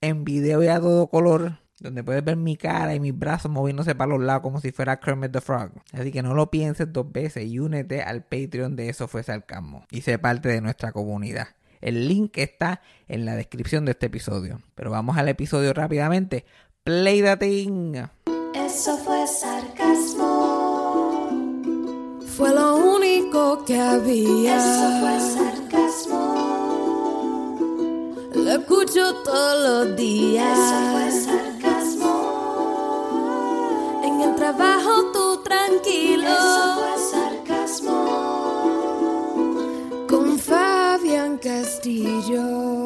en video y a todo color donde puedes ver mi cara y mis brazos moviéndose para los lados como si fuera Kermit the Frog. Así que no lo pienses dos veces y únete al Patreon de Eso Fue Sarcasmo y sé parte de nuestra comunidad. El link está en la descripción de este episodio. Pero vamos al episodio rápidamente. Play the thing. Eso fue sarcasmo. Fue lo único que había. Eso fue sarcasmo. Escucho todos los días. Eso fue sarcasmo. En el trabajo tú tranquilo. Eso fue sarcasmo. Con Fabián Castillo.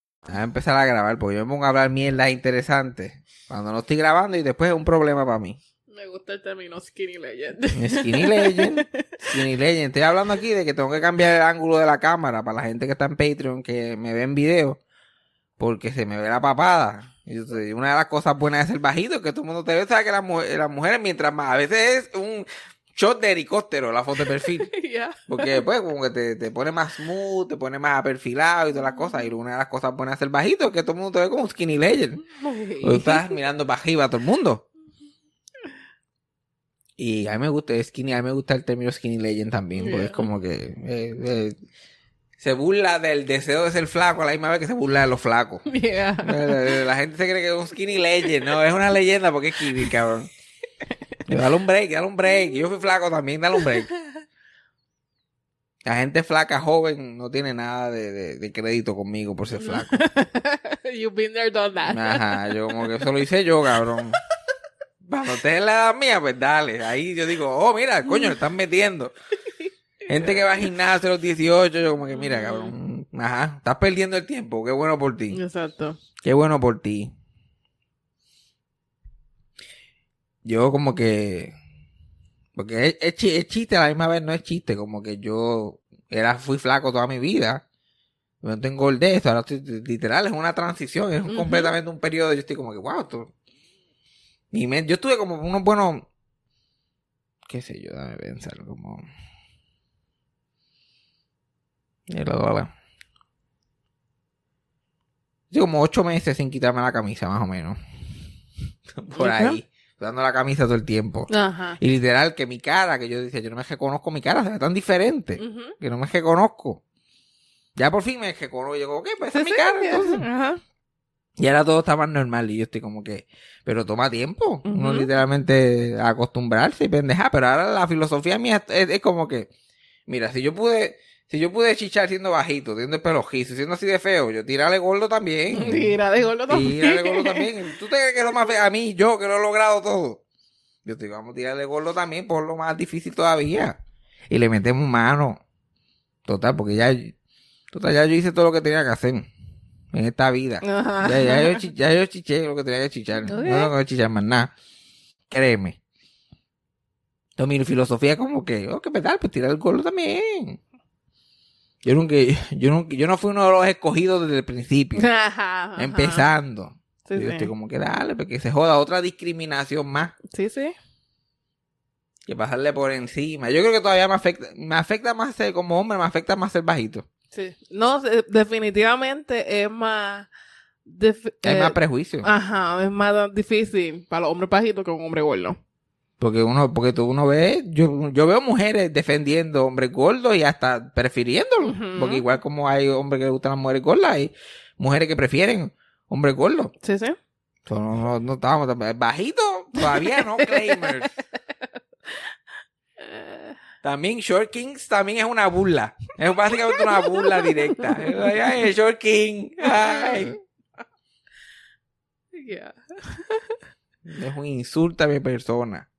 Voy a empezar a grabar porque yo me pongo a hablar mierda interesante cuando no estoy grabando y después es un problema para mí. Me gusta el término skinny legend. Skinny Legend. Skinny Legend. Estoy hablando aquí de que tengo que cambiar el ángulo de la cámara para la gente que está en Patreon, que me ve en video, porque se me ve la papada. Y una de las cosas buenas de ser bajito es que todo el mundo te ve, sabe que las, mu- las mujeres, mientras más, a veces es un shot de helicóptero la foto de perfil. Porque después como que te, te pone más smooth, te pone más perfilado y todas las cosas. Y una de las cosas buenas de ser bajito es que todo el mundo te ve como un skinny legend. Tú estás mirando para arriba a todo el mundo. Y a mí me gusta skinny, a mí me gusta el término skinny legend también, porque es como que eh, eh, se burla del deseo de ser flaco a la misma vez que se burla de los flacos. Yeah. Eh, La gente se cree que es un skinny legend, no, es una leyenda porque es skinny, cabrón. Dale un break, dale un break. Yo fui flaco también, dale un break. La gente flaca joven no tiene nada de, de- de crédito conmigo por ser flaco. You've been there, done that. Ajá, yo como que eso lo hice yo, cabrón. Cuando estés en la edad mía, pues dale. Ahí yo digo, oh, mira, coño, le están metiendo. Gente que va al gimnasio a los 18, yo como que, mira, cabrón, ajá, estás perdiendo el tiempo, qué bueno por ti. Exacto. Qué bueno por ti. Yo como que... Porque es, es chi- es chiste, a la misma vez no es chiste. Como que yo era fui flaco toda mi vida. No tengo engordé esto. Ahora estoy, literal, es una transición. Es completamente un periodo. Yo estoy como que, wow, esto... Mi men- yo estuve como unos buenos... Qué sé yo, dame pensar. Como... Y luego, Sí, como ocho meses sin quitarme la camisa, más o menos. Por ahí. Dando la camisa todo el tiempo. Ajá. Y literal, que mi cara, que yo decía, yo no me reconozco mi cara, se ve tan diferente. Que no me reconozco. Ya por fin me reconozco. Yo, ok, pues esa es mi cara. sí, entonces. Ajá. Y ahora todo está más normal. Y yo estoy como que, pero toma tiempo. Uno Ujú. literalmente a acostumbrarse y pendeja. Pero ahora la filosofía mía es, es como que, mira, si yo pude, si yo pude chichar siendo bajito, teniendo el pelo rizo, siendo así de feo, yo tírale gordo también. Tira de gordo también. Tírale gordo también. ¿Tú te crees que es lo más feo? A mí, yo que lo he logrado todo. Yo te digo, vamos a tirarle gordo también por lo más difícil todavía. Y le metemos mano. Total, porque ya, total, ya yo hice todo lo que tenía que hacer en esta vida. Ajá. Ya, ya, yo, ya yo chiché lo que tenía que chichar. Ok. No tengo que chichar más nada. Créeme. Entonces mi filosofía es como que, oh, qué pedal, pues tirar el gordo también. Yo nunca, yo nunca, yo no fui uno de los escogidos desde el principio. Ajá, ajá. empezando. Sí, yo sí. estoy como que dale, porque se joda otra discriminación más Sí, sí. que pasarle por encima. Yo creo que todavía me afecta, me afecta más ser como hombre, me afecta más ser bajito. Sí. No, eh, definitivamente es más... dif- Hay eh, más prejuicio. Ajá, es más difícil para los hombres bajitos que un hombre gordo. Porque uno, porque tú uno ve, yo, yo veo mujeres defendiendo hombres gordos y hasta prefiriéndolos. Porque igual como hay hombres que le gustan las mujeres gordas, hay mujeres que prefieren hombres gordos. Sí, sí. So, no, no, no estábamos tan- bajito, todavía no claimers. También Short Kings también es una burla. Es básicamente una burla directa. Ay, Short King. Ay. yeah. Es un insulto a mi persona.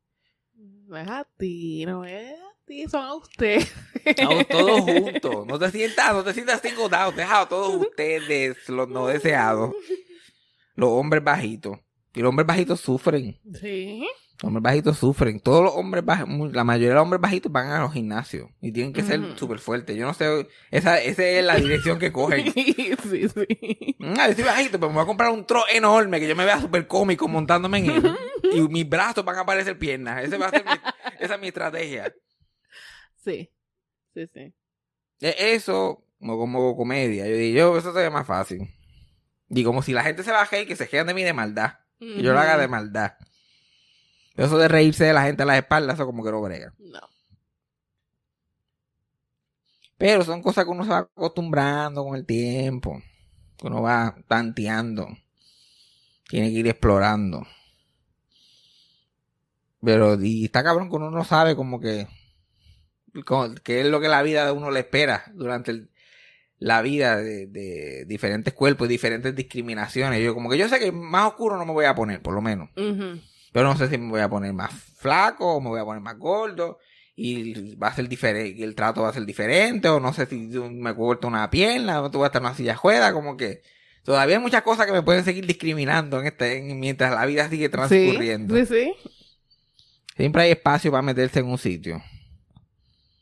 No es a ti, no es a ti, son a usted. Estamos todos juntos. No te sientas, no te sientas singled out. Deja a todos ustedes, los no deseados. Los hombres bajitos. Y los hombres bajitos sufren. Sí. Los hombres bajitos sufren. Todos los hombres bajitos, la mayoría de los hombres bajitos van a los gimnasios. Y tienen que ser súper fuertes. Yo no sé, esa, esa es la dirección que cogen. sí, sí. Mm, a ver, estoy bajito, pero me voy a comprar un tro enorme que yo me vea súper cómico montándome en él. y mis brazos van a aparecer piernas. Ese va a ser mi- esa es mi estrategia. Sí. Sí, sí. E- Eso, como, como comedia. Yo digo, yo, eso sería más fácil. Y como si la gente se baje y que se quedan de mí de maldad. Que yo lo haga de maldad. Eso de reírse de la gente a las espaldas, eso como que no brega. No. Pero son cosas que uno se va acostumbrando con el tiempo. Que uno va tanteando. Tiene que ir explorando. Pero, y está cabrón que uno no sabe como que. qué es lo que la vida de uno le espera durante el- la vida de, de diferentes cuerpos y diferentes discriminaciones. Yo, como que yo sé que más oscuro no me voy a poner, por lo menos. Pero no sé si me voy a poner más flaco o me voy a poner más gordo. Y va a ser diferente, el trato va a ser diferente, o no sé si me corto una pierna, o tú vas a estar en una silla ruedas, como que todavía hay muchas cosas que me pueden seguir discriminando en este, en- mientras la vida sigue transcurriendo. Sí, sí, sí. Siempre hay espacio para meterse en un sitio.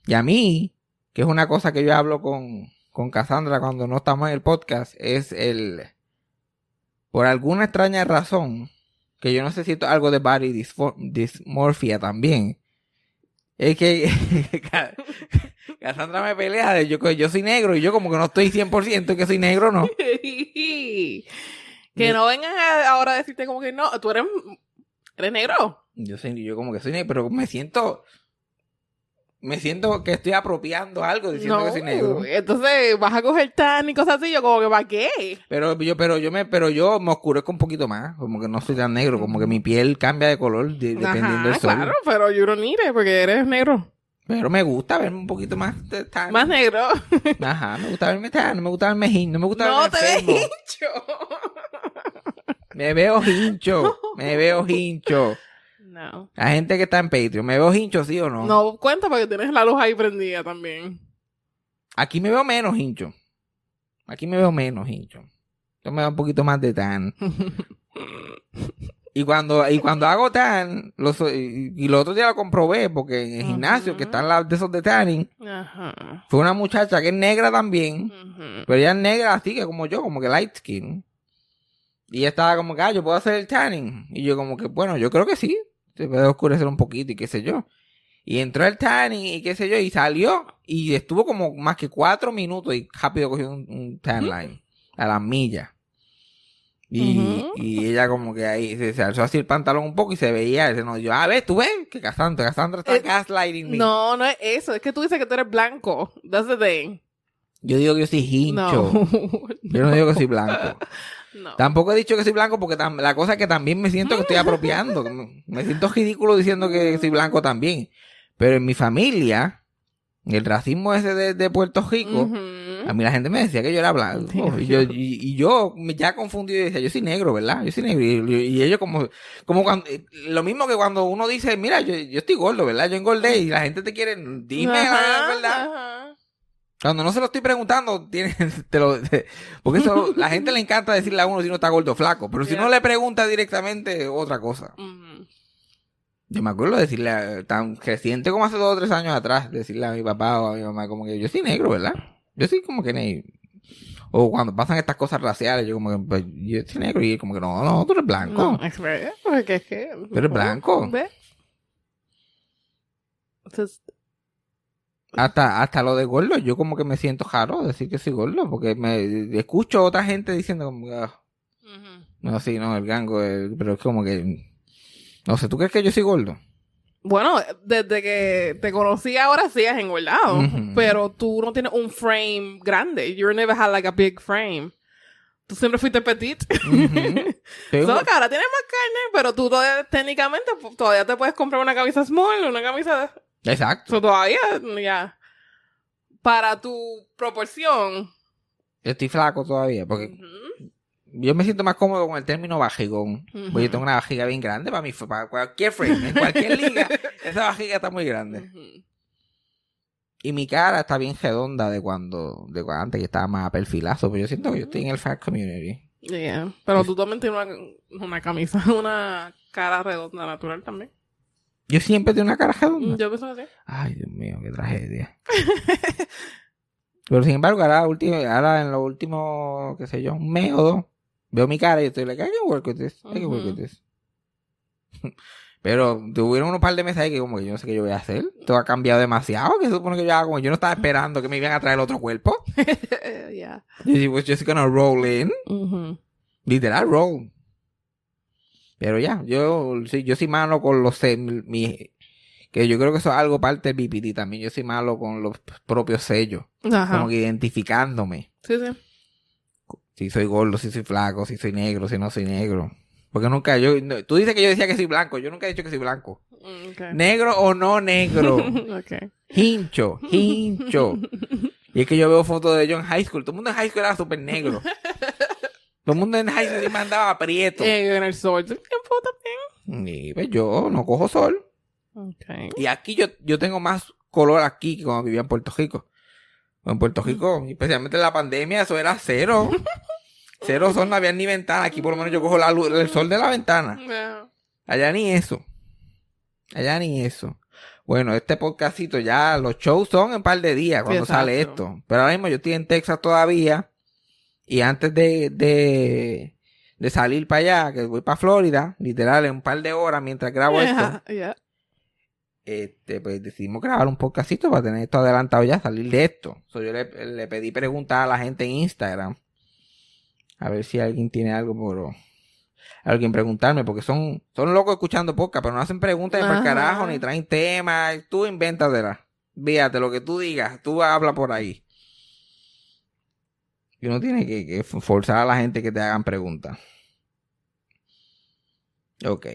Y a mí, que es una cosa que yo hablo con, con Cassandra cuando no estamos en el podcast, es el... Por alguna extraña razón, que yo no sé si esto es algo de body dysmorphia también, es que Ca- Cassandra me pelea de yo, que yo soy negro y yo como que no estoy 100% que soy negro, ¿no? que no vengan a- ahora a decirte como que no, tú eres, eres negro. Yo soy, yo como que soy negro, pero me siento... Me siento que estoy apropiando algo diciendo no, que soy negro. entonces vas a coger tan y cosas así, yo como que ¿para qué? Pero yo, pero yo me, pero yo me oscurezco un poquito más, como que no soy tan negro, como que mi piel cambia de color de- dependiendo del sol. claro, pero don't need it porque eres negro. Pero me gusta verme un poquito más de tan. Más negro. Ajá, me gusta verme tan, no me gusta verme hin, no me gusta no verme te ves hincho. Me veo hincho, me veo hincho. No. La gente que está en Patreon, ¿me veo hincho sí o no? No cuenta porque tienes la luz ahí prendida también. Aquí me veo menos hincho. Aquí me veo menos hincho. Yo me da un poquito más de tan. Y cuando, y cuando hago tan, lo so- y, y el otro día lo comprobé, porque en el gimnasio, que están las de esos de tanning, Ajá. fue una muchacha que es negra también, pero ella es negra así que como yo, como que light skin. Y ella estaba como que, ah, yo puedo hacer el tanning. Y yo como que, bueno, yo creo que sí. Se puede oscurecer un poquito y qué sé yo. Y entró el tanning y qué sé yo, y salió. Y estuvo como más que cuatro minutos y rápido cogió un, un tan line. A las millas. Y, y ella como que ahí se, se alzó así el pantalón un poco y se veía. Se nos yo, ah, ves, tú ves que Cassandra, Cassandra está Eh, gaslighting me. No, no es eso. Es que tú dices que tú eres blanco. That's the thing. Yo digo que yo soy hincho. No. Yo no digo que soy blanco. no. Tampoco he dicho que soy blanco porque la cosa es que también me siento que estoy apropiando. me- siento ridículo diciendo que soy blanco también. Pero en mi familia, el racismo ese de, de Puerto Rico, a mí la gente me decía que yo era blanco. Y yo, y, y yo me ya confundido y decía, yo soy negro, ¿verdad? Yo soy negro. Y, y ellos como, como cuando, eh, lo mismo que cuando uno dice, mira, yo, yo estoy gordo, ¿verdad? Yo engordé y la gente te quiere, dime la verdad. ajá. Cuando no se lo estoy preguntando, tiene, te lo, te- porque eso, la gente le encanta decirle a uno si uno está gordo o flaco, pero si Yeah. no le pregunta directamente, otra cosa. Yo me acuerdo de decirle, a- tan reciente como hace dos o tres años atrás, decirle a mi papá o a mi mamá, como que yo soy negro, ¿verdad? Yo soy como que negro. O cuando pasan estas cosas raciales, yo como que, pues, yo soy negro y como que no, no, tú eres blanco. No, es verdad, porque es que... Tú eres blanco. ¿Ves? Entonces, Hasta, hasta lo de gordo, yo como que me siento raro decir que soy gordo, porque me escucho a otra gente diciendo como ah. No, sí, no, el gango, pero es como que... No sé, ¿tú crees que yo soy gordo? Bueno, desde que te conocí ahora sí has engordado, pero tú no tienes un frame grande. You never had like a big frame. Tú siempre fuiste petit. Solo que ahora tienes más carne, pero tú todavía, técnicamente pues, todavía te puedes comprar una camisa small, una camisa. Exacto. So, todavía, ya. Para tu proporción. Yo estoy flaco todavía porque yo me siento más cómodo con el término bajigón. Porque yo tengo una bajiga bien grande para, mi, para cualquier frame, en cualquier liga. esa bajiga está muy grande. Y mi cara está bien redonda de cuando, de cuando antes que estaba más perfilazo. Pero yo siento que yo estoy en el fat community. Yeah. Pero tú también tienes una, una camisa, una cara redonda natural también. Yo siempre tengo una cara redonda. Yo pienso así. Ay, Dios mío, qué tragedia. Pero sin embargo, ahora, último, ahora en los últimos, qué sé yo, un mes o dos, veo mi cara y estoy like, I can work with this, I can work with this. Pero tuvieron unos par de meses ahí que como que yo no sé qué yo voy a hacer. Todo ha cambiado demasiado, que se supone que yo haga como yo no estaba esperando que me iban a traer otro cuerpo. yeah. Y was just gonna roll in. Literal roll. Pero ya, yo sí, yo soy malo con los que yo creo que eso es algo parte del BPD también. Yo soy malo con los propios sellos. Ajá. Como que identificándome. Sí, sí. Si soy gordo, si soy flaco, si soy negro, si no soy negro. Porque nunca yo, no- tú dices que yo decía que soy blanco, yo nunca he dicho que soy blanco. Mm, Okay. Negro o no negro. okay. hincho, hincho. Y es que yo veo fotos de yo en high school. Todo el mundo en high school era súper negro. Todo el mundo en high school me andaba aprieto. Eh, en el sol del tiempo también. Y pues yo no cojo sol. Okay. Y aquí yo, yo tengo más color aquí que cuando vivía en Puerto Rico. En Puerto Rico, especialmente en la pandemia, eso era cero. Cero sol, no había ni ventana. Aquí por lo menos yo cojo la luz, el sol de la ventana. Yeah. Allá ni eso. Allá ni eso. Bueno, este podcastito ya, los shows son en un par de días cuando Exacto. sale esto. Pero ahora mismo yo estoy en Texas todavía. Y antes de, de, de salir para allá, que voy para Florida, literal, en un par de horas mientras grabo esto. Yeah. Este, pues decidimos grabar un podcastito para tener esto adelantado ya, salir de esto. So, yo le, le pedí preguntar a la gente en Instagram. A ver si alguien tiene algo por alguien preguntarme, porque son, son locos escuchando podcast, pero no hacen preguntas ni por Ajá. carajo, ni traen temas. Tú invéntatela. Fíjate lo que tú digas, tú habla por ahí. Y uno tiene que, que forzar a la gente que te hagan preguntas. Ok.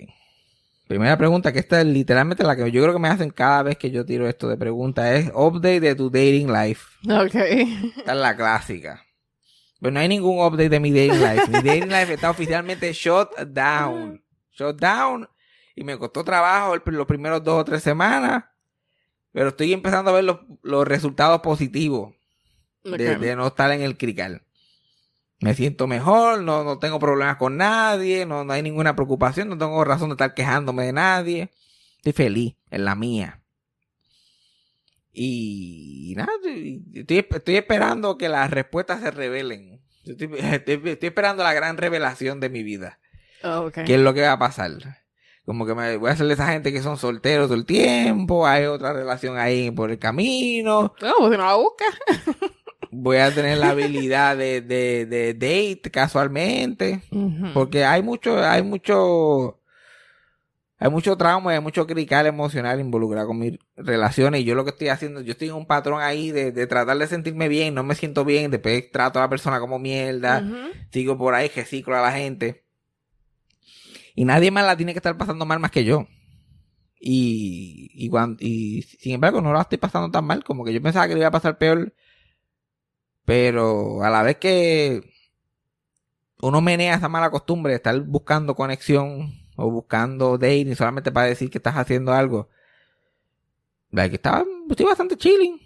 Primera pregunta, que esta es literalmente la que yo creo que me hacen cada vez que yo tiro esto de preguntas, es update de tu dating life. Okay. Esta es la clásica. Pero no hay ningún update de mi dating life. Mi dating life está oficialmente shut down. Shut down. Y me costó trabajo los primeros dos o tres semanas. Pero estoy empezando a ver los, los resultados positivos de, no estar en el crical. Me siento mejor, no, no tengo problemas con nadie, no, no hay ninguna preocupación, no tengo razón de estar quejándome de nadie. Estoy feliz en la mía. Y, nada, estoy, estoy esperando que las respuestas se revelen. Estoy, estoy- estoy esperando la gran revelación de mi vida. Oh, okay. ¿Qué es lo que va a pasar? Como que me voy a hacerle a esa gente que son solteros todo el tiempo, hay otra relación ahí por el camino, No, pues si no la buscas. voy a tener la habilidad de, de, de date casualmente. Porque hay mucho, hay mucho, hay mucho trauma y hay mucho crical emocional involucrado con mis relaciones. Y yo lo que estoy haciendo, yo estoy en un patrón ahí de, de tratar de sentirme bien, no me siento bien, después trato a la persona como mierda, sigo por ahí, reciclo a la gente. Y nadie más la tiene que estar pasando mal más que yo. Y, y, cuan- y sin embargo no la estoy pasando tan mal como que yo pensaba que le iba a pasar peor. Pero a la vez que uno menea esa mala costumbre de estar buscando conexión o buscando dating solamente para decir que estás haciendo algo. La que estaba, estoy bastante chilling.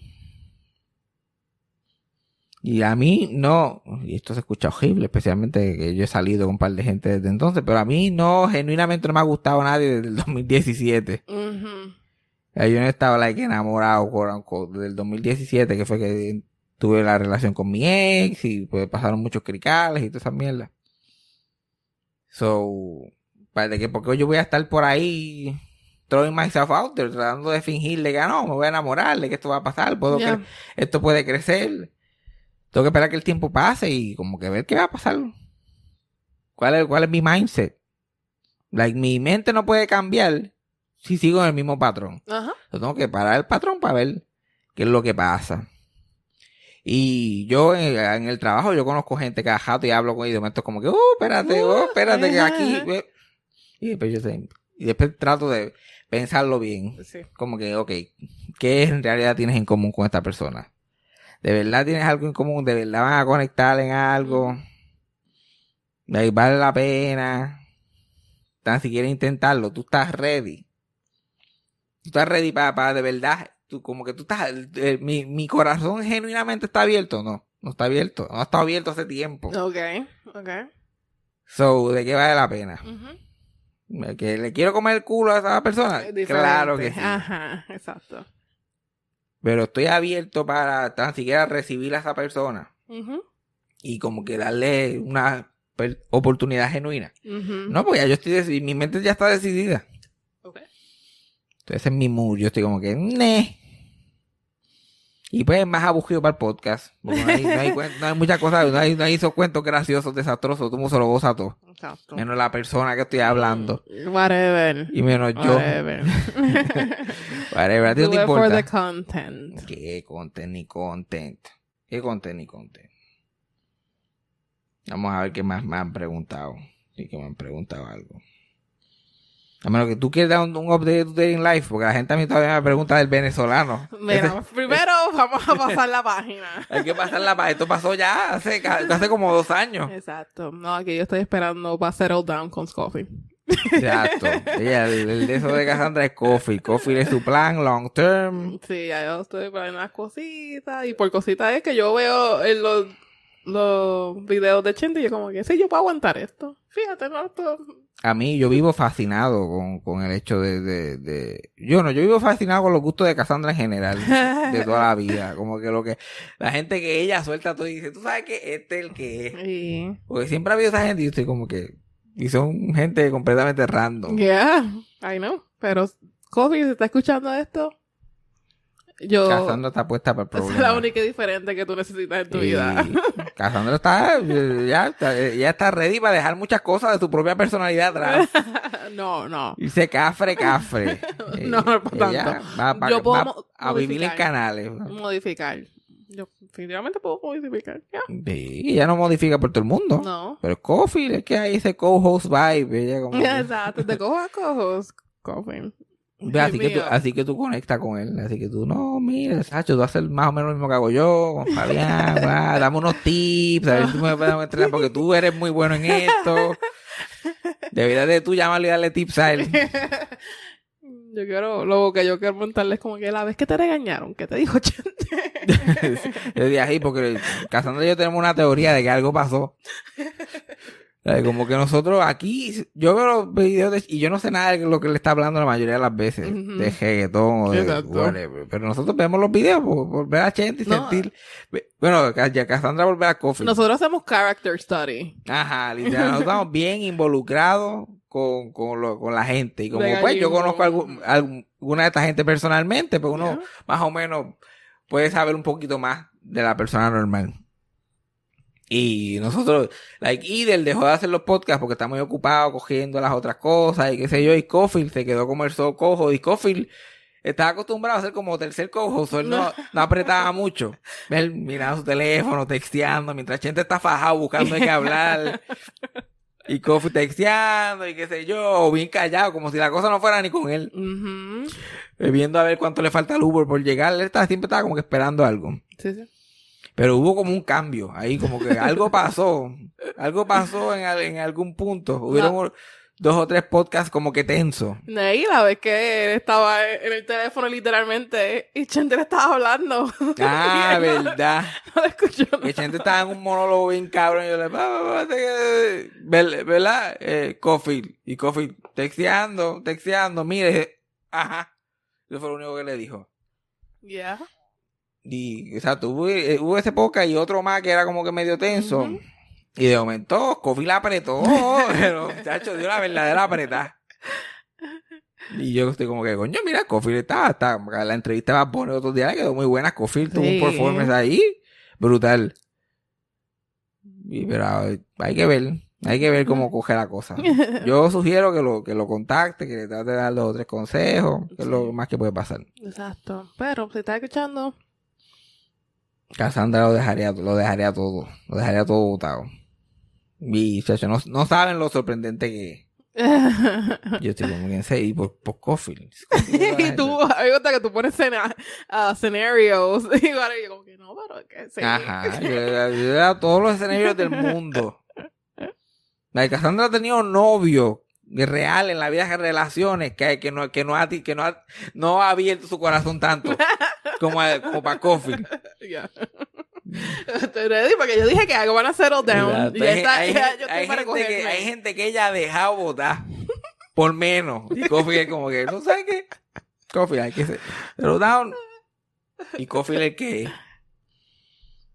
Y a mí no, y esto se escucha horrible, especialmente que yo he salido con un par de gente desde entonces, pero a mí no, genuinamente no me ha gustado nadie desde el 2017. Ujú. Ya Yo no estaba like, enamorado quote, unquote, desde el 2017, que fue que tuve la relación con mi ex y pues pasaron muchos cricales y toda esa mierda. So, para que porque yo voy a estar por ahí throwing myself out there, tratando de fingirle que "Ah, no, me voy a enamorar, de que esto va a pasar, puedo cre- esto puede crecer. Tengo que esperar que el tiempo pase y como que ver qué va a pasar. ¿Cuál es, cuál es mi mindset? Like, mi mente no puede cambiar si sigo en el mismo patrón. Yo tengo que parar el patrón para ver qué es lo que pasa. Y yo en, en el trabajo, yo conozco gente que a jato y hablo con ellos. Y de momento es como que, oh, espérate, oh, espérate, que aquí. Ajá. ve". Y después yo y después trato de pensarlo bien. Sí. Como que, ok, ¿qué en realidad tienes en común con esta persona? ¿De verdad tienes algo en común? ¿De verdad van a conectar en algo? ¿De ahí vale la pena? Tan siquiera intentarlo, tú estás ready. Tú estás ready para, para de verdad, tú como que tú estás, eh, mi, mi corazón genuinamente está abierto, no, no está abierto, no ha estado abierto hace tiempo. Ok, ok. So, ¿de qué vale la pena? Ujú. ¿Que le quiero comer el culo a esa persona? Diferente. Claro que sí. Ajá, exacto. Pero estoy abierto para tan siquiera recibir a esa persona y como que darle una oportunidad genuina. No, pues ya yo estoy decidida, mi mente ya está decidida. Ok. Entonces en mi mood yo estoy como que, ne. Y pues más aburrido para el podcast. Porque no hay, no hay, cuen- no hay muchas cosas, no hay, no hay esos cuentos graciosos, desastrosos, mundo se lo goza todo. Exacto. Menos la persona que estoy hablando. Whatever. Y menos yo. Whatever. Whatever, a ti no te for the content. Qué content ni content. Qué content ni content. Vamos a ver qué más me han preguntado. Sí, que me han preguntado algo. A menos que tú quieras dar un, un update de tu dating life, porque la gente a mí todavía me pregunta del venezolano. Mira, primero vamos a pasar la página. Hay que pasar la pa- Esto pasó ya hace, hace como dos años. Exacto. No, aquí yo estoy esperando para settle down con Scoffy. Exacto. Ella, el, el de eso de Cassandra es Coffee. Coffee es su plan long term. Sí, ya yo estoy poniendo unas cositas. Y por cositas es que yo veo en los, los videos de Chente y yo como que sí, yo puedo aguantar esto. Fíjate, no, esto... A mí, yo vivo fascinado con, con el hecho de, de, de- Yo no, yo vivo fascinado con los gustos de Cassandra en general. De toda la vida. Como que lo que... La gente que ella suelta todo y dice, tú sabes que este es el que es. Porque siempre ha habido esa gente y yo estoy como que... Y son gente completamente random. Yeah, I know. Pero Coffee, si está escuchando esto, yo... Cassandra está puesta para el Esa es problema. la única diferente que tú necesitas en tu Y vida. Cassandra está, ya, está, ya está ready para dejar muchas cosas de su propia personalidad atrás. no, no. Irse cafre, cafre. Eh, No, no ella tanto. Va, Yo puedo va a vivir en canales. Modificar. Yo definitivamente puedo modificar. Ya. Sí, ella no modifica por todo el mundo. No. Pero Coffee es que hay ese co-host vibe. Ella como que- Exacto. Te cojo a cojos. Coffee. Ve, así, que tú, así que tú conectas con él. Así que tú, no, mira, Sacho, tú haces más o menos lo mismo que hago yo, con Fabián. va, dame unos tips, a ver si tú me puedes entrenar, porque tú eres muy bueno en esto. Deberías de tú llamarle y darle tips a él. Yo quiero, lo que yo quiero preguntarle es como que la vez que te regañaron, ¿qué te dijo Chente? Yo dije ahí, porque Cassandra y yo tenemos una teoría de que algo pasó. Como que nosotros aquí, yo veo los videos de, y yo no sé nada de lo que le está hablando la mayoría de las veces, de reggaetón o de whatever. Pero nosotros vemos los videos por, por ver a Chente y No. sentir. Bueno, ya Cassandra volver a Coffee. Nosotros hacemos character study. Ajá, literal, nosotros estamos bien involucrados con, con, lo- con la gente. Y como De pues yo conozco a algu- a alguna de esta gente personalmente, pues uno más o menos puede saber un poquito más de la persona normal. Y nosotros, like, Idel dejó de hacer los podcasts porque está muy ocupado cogiendo las otras cosas y qué sé yo, y Cofield se quedó como el solo cojo, y Cofield estaba acostumbrado a ser como tercer cojo, so él no, no apretaba mucho. Él mirando su teléfono, texteando, mientras gente está fajado buscando de qué hablar. Y Coffee texteando y qué sé yo, o bien callado, como si la cosa no fuera ni con él. Ujú. Eh, Viendo a ver cuánto le falta al Uber por llegar. Él estaba, siempre estaba como que esperando algo. Sí, sí. Pero hubo como un cambio ahí, como que algo pasó. algo pasó en, en algún punto. Hubieron No. dos o tres podcasts como que tensos. Ney, la vez que él estaba en el teléfono literalmente y Chente le estaba hablando. Ah, Y no- verdad. No lo escuchó. Que gente estaba en un monólogo bien cabrón. Y yo le, "Pa, pa, pa, te- ver- ¿verdad? Eh, Coffee. Y Coffee texteando, texteando. Mire, ajá. Eso fue lo único que le dijo. Yeah. Y, exacto, hubo, eh, hubo ese poca y otro más que era como que medio tenso. Y de momento, Kofi la apretó, pero, chacho, dio la verdadera apretada. Y yo estoy como que, coño, mira, Kofi está, está, la entrevista va a poner otro día, quedó muy buena. Kofi tuvo Sí. un performance ahí, brutal. Y, pero hay que ver, hay que ver cómo coge la cosa. Yo sugiero que lo, que lo contacte, que le trate de dar dos o tres consejos, que es lo más que puede pasar. Exacto. Pero si estás escuchando, Cassandra lo dejaría, lo dejaría todo. Lo dejaría todo botado. Y, chacho, no, no saben lo sorprendente que es. Yo estoy como en serio, y por, por Cofield. y tú, a mí me gusta que tú pones cena, ah, scenarios. Y ahora yo como que no, pero que sí. Ajá, yo, yo, yo todos los escenarios del mundo. La de Cassandra ha tenido novio real en la vida de relaciones que, que no, que no ha, que no ha, no ha abierto su corazón tanto como, a- como para. Ya. Estoy ready porque yo dije que algo van a settle down. Y hay, está, hay ya gente- yo hay estoy para gente que, hay gente que ella ha dejado votar por menos. Y Cofield es como que, ¿no sabes qué? Cofield hay que. Pero down. Y Cofield es que.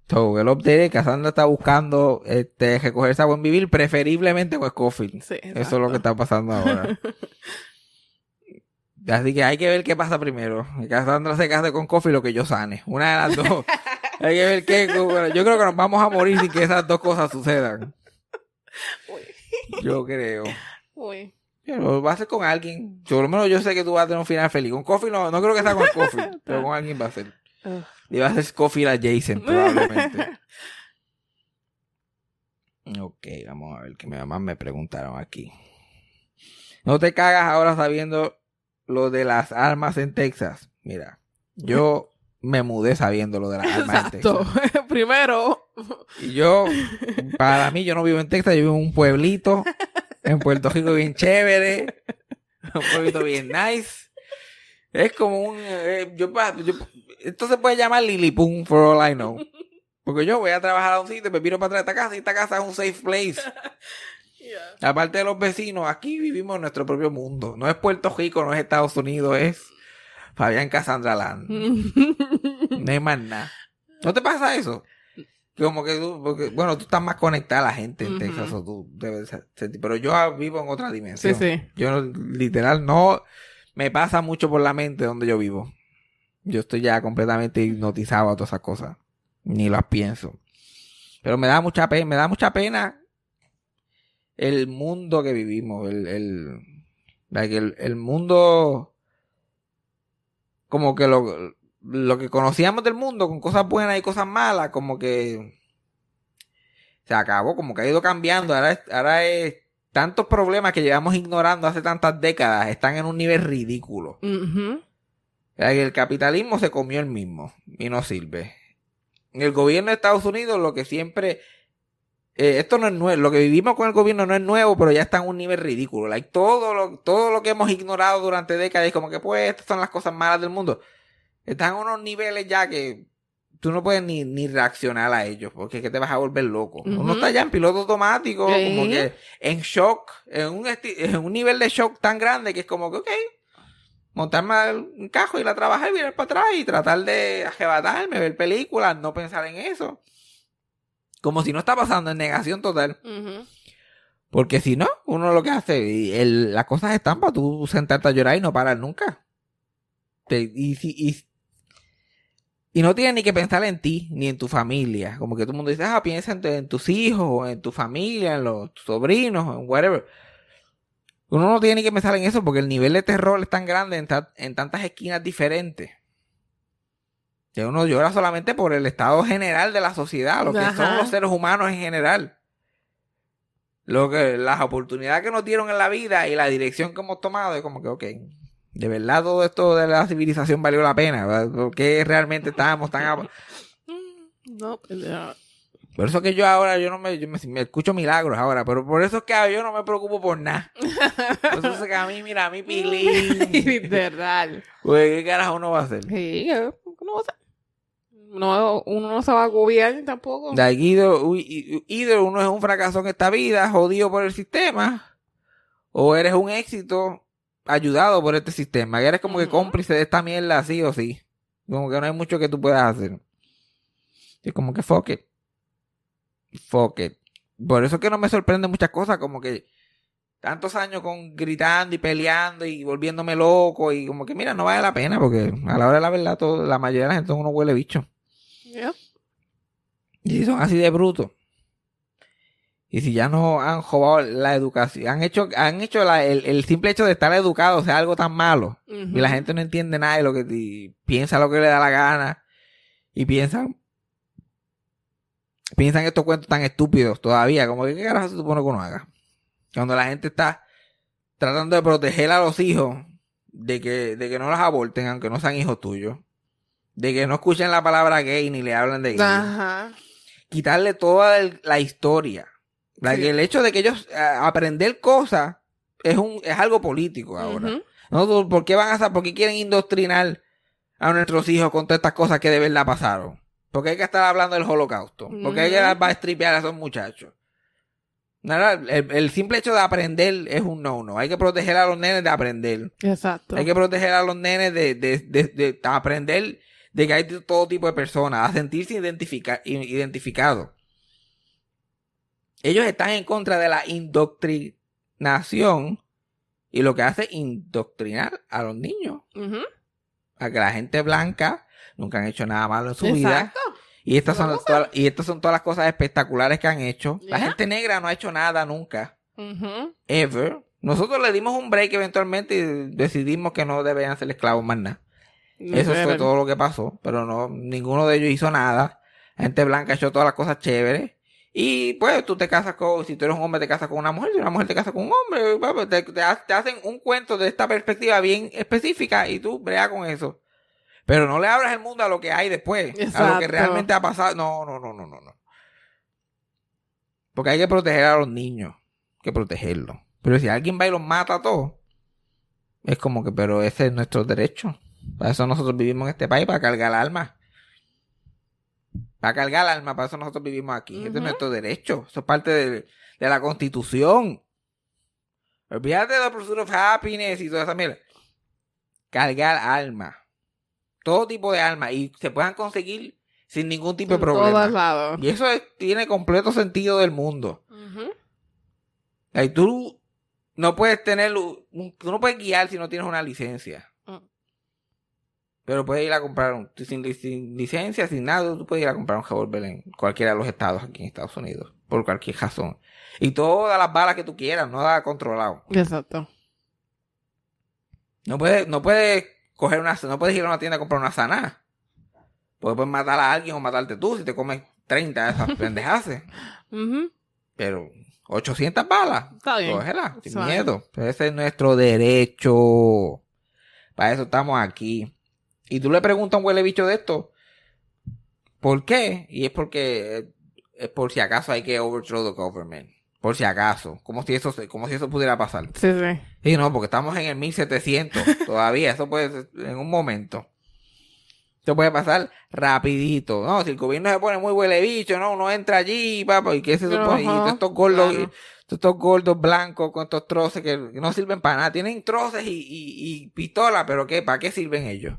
So, el update Cassandra está buscando este, recogerse a buen vivir, preferiblemente con Scofield. Sí, Eso es lo que está pasando ahora. Así que hay que ver qué pasa primero. Que Cassandra se case con Coffee lo que yo sane. Una de las dos. hay que ver qué. bueno, yo creo que nos vamos a morir sin que esas dos cosas sucedan. Uy. Yo creo. Uy. Pero va a ser con alguien. Por lo menos yo sé que tú vas a tener un final feliz. Con Coffee no, no creo que sea con Coffee. pero con alguien va a ser. Y va a ser Coffee la Jason, probablemente. Ok, vamos a ver que mi mamá me preguntaron aquí. No te cagas ahora sabiendo lo de las armas en Texas. Mira, yo me mudé sabiendo lo de las armas en. Texas. Primero, Y yo, para mí, yo no vivo en Texas, yo vivo en un pueblito, en Puerto Rico bien chévere, un pueblito bien nice. Es como un, eh, yo, yo- esto se puede llamar Lilipum, for all I know. Porque yo voy a trabajar a un sitio, me viro para atrás de esta casa y esta casa es un safe place. Yeah. Aparte de los vecinos, aquí vivimos en nuestro propio mundo. No es Puerto Rico, no es Estados Unidos, es Fabián Cassandra Land. No hay más nada. ¿No te pasa eso? Como que tú, porque, bueno, tú estás más conectada a la gente en. Texas, o tú debes sentir, pero yo vivo en otra sí, dimensión. sí. Yo literal no me pasa mucho por la mente donde yo vivo. Yo estoy ya completamente hipnotizado a todas esas cosas. Ni las pienso. Pero me da mucha pena, me da mucha pena el mundo que vivimos, el, el, el, mundo como que lo, lo que conocíamos del mundo con cosas buenas y cosas malas, como que se acabó, como que ha ido cambiando. Ahora ahora es tantos problemas que llevamos ignorando hace tantas décadas, están en un nivel ridículo. Ujú. Like, El capitalismo se comió el mismo y no sirve. El gobierno de Estados Unidos, lo que siempre eh, esto no es nuevo, lo que vivimos con el gobierno no es nuevo, pero ya está en un nivel ridículo. Like, todo, lo, todo lo que hemos ignorado durante décadas, como que pues estas son las cosas malas del mundo, están en unos niveles ya que tú no puedes ni, ni reaccionar a ellos, porque es que te vas a volver loco. Uno está ya en piloto automático, Sí. como que en shock, en un, en un nivel de shock tan grande que es como que, ok, montarme un cajo, ir a trabajar, y virar para atrás y tratar de arrebatarme, ver películas, no pensar en eso. Como si no está pasando en negación total. Porque si no, uno lo que hace, y el- las cosas están para tú sentarte a llorar y no parar nunca. Te- y, si- y, y no tienes ni que pensar en ti, ni en tu familia. Como que todo el mundo dice, ah, piensa en, tu- en tus hijos, o en tu familia, en los tus sobrinos, en whatever. Uno no tiene ni que pensar en eso porque el nivel de terror es tan grande en, ta- en tantas esquinas diferentes. Que uno llora solamente por el estado general de la sociedad, lo que son Ajá. los seres humanos en general. Lo que, las oportunidades que nos dieron en la vida y la dirección que hemos tomado, es como que, ok, de verdad todo esto de la civilización valió la pena, ¿verdad? porque realmente estábamos tan... a- No. Por eso que yo ahora, yo no me, yo me, me escucho milagros ahora, pero por eso es que yo no me preocupo por nada. Por eso es que a mí, mira, a mí pilín. Literal. Güey, ¿qué carajo uno va a hacer? Sí, eh, no sé. No, uno no se va a agobiar tampoco. Either, we- either uno es un fracaso en esta vida, jodido por el sistema, o eres un éxito ayudado por este sistema. Y eres como que cómplice de esta mierda, sí o sí. Como que no hay mucho que tú puedas hacer. Es como que fuck it. Fuck it. Por eso es que no me sorprende muchas cosas, como que tantos años con gritando y peleando y volviéndome loco y como que mira, no vale la pena porque a la hora de la verdad todo, la mayoría de la gente unos huele bicho. Yep. Y son así de brutos. Y si ya no han robado la educación, han hecho, han hecho la- el, el simple hecho de estar educado, o sea, algo tan malo. Y la gente no entiende nada de lo que y piensa lo que le da la gana. Y piensan piensan estos cuentos tan estúpidos todavía. Como que, ¿qué carajo se supone que uno haga? Cuando la gente está tratando de proteger a los hijos de que, de que no los aborten, aunque no sean hijos tuyos. De que no escuchen la palabra gay ni le hablen de gay. Ajá. Quitarle toda el- la historia. Sí. el hecho de que ellos eh, aprender cosas es un es algo político ahora. ¿No? ¿Por qué van a por qué quieren indoctrinar a nuestros hijos con todas estas cosas que de verdad pasaron? Porque hay que estar hablando del holocausto. Porque hay que va a estripear a esos muchachos. Nada, el, el simple hecho de aprender es un no-no. Hay que proteger a los nenes de aprender. Exacto. Hay que proteger a los nenes de, de, de- de aprender de que hay todo tipo de personas, a sentirse identifica, i- identificados. Ellos están en contra de la indoctrinación y lo que hace es indoctrinar a los niños. Ujú. A que la gente blanca nunca han hecho nada malo en su vida. Y estas, son todas, y estas son todas las cosas espectaculares que han hecho. La gente negra no ha hecho nada nunca. Ever. Nosotros le dimos un break eventualmente y decidimos que no debían ser esclavos más nada. Eso fue todo lo que pasó, pero no, ninguno de ellos hizo nada. La gente blanca ha hecho todas las cosas chéveres. Y pues tú te casas con, si tú eres un hombre te casas con una mujer, si una mujer te casas con un hombre, te, te ha- te hacen un cuento de esta perspectiva bien específica y tú brega con eso. Pero no le abras el mundo a lo que hay después, a lo que realmente ha pasado. No, no, no, no, no, no. Porque hay que proteger a los niños, hay que protegerlos. Pero si alguien va y los mata a todos, es como que, pero ese es nuestro derecho. Para eso nosotros vivimos en este país, para cargar alma. Para cargar alma, para eso nosotros vivimos aquí. Este es nuestro derecho. Eso es parte de, de la constitución. Olvídate de Pursuit of Happiness y toda esa mierda. Cargar alma. Todo tipo de alma. Y se puedan conseguir sin ningún tipo de En problema. lados. Y eso es- tiene completo sentido del mundo. Y tú no puedes tener, tú no puedes guiar si no tienes una licencia. Pero puedes ir a comprar un, sin, li- sin licencia, sin nada, tú puedes ir a comprar un revólver en cualquiera de los estados aquí en Estados Unidos, por cualquier razón. Y todas las balas que tú quieras, no da controlado. Exacto. No puedes, no puedes coger una, no puedes ir a una tienda a comprar una sana. Porque puedes matar a alguien o matarte tú si te comes 30 de esas pendejaces. Ujú. Pero 800 balas. Está bien. Cógela, sin miedo. Ese es nuestro derecho. Para eso estamos aquí. Y tú le preguntas a un huele bicho de esto, ¿por qué? Y es porque es por si acaso hay que overthrow the government. Por si acaso. Como si eso, como si eso pudiera pasar. Sí, sí. Sí, no, porque estamos en el 1700 todavía. Eso puede ser en un momento. Eso puede pasar rapidito. No, si el gobierno se pone muy huele bicho, no, uno entra allí, papá, y qué se supone. Y todos estos gordos, claro. todos estos gordos blancos con estos troces que no sirven para nada. Tienen troces y, y, y pistolas, pero ¿qué? ¿Para qué sirven ellos?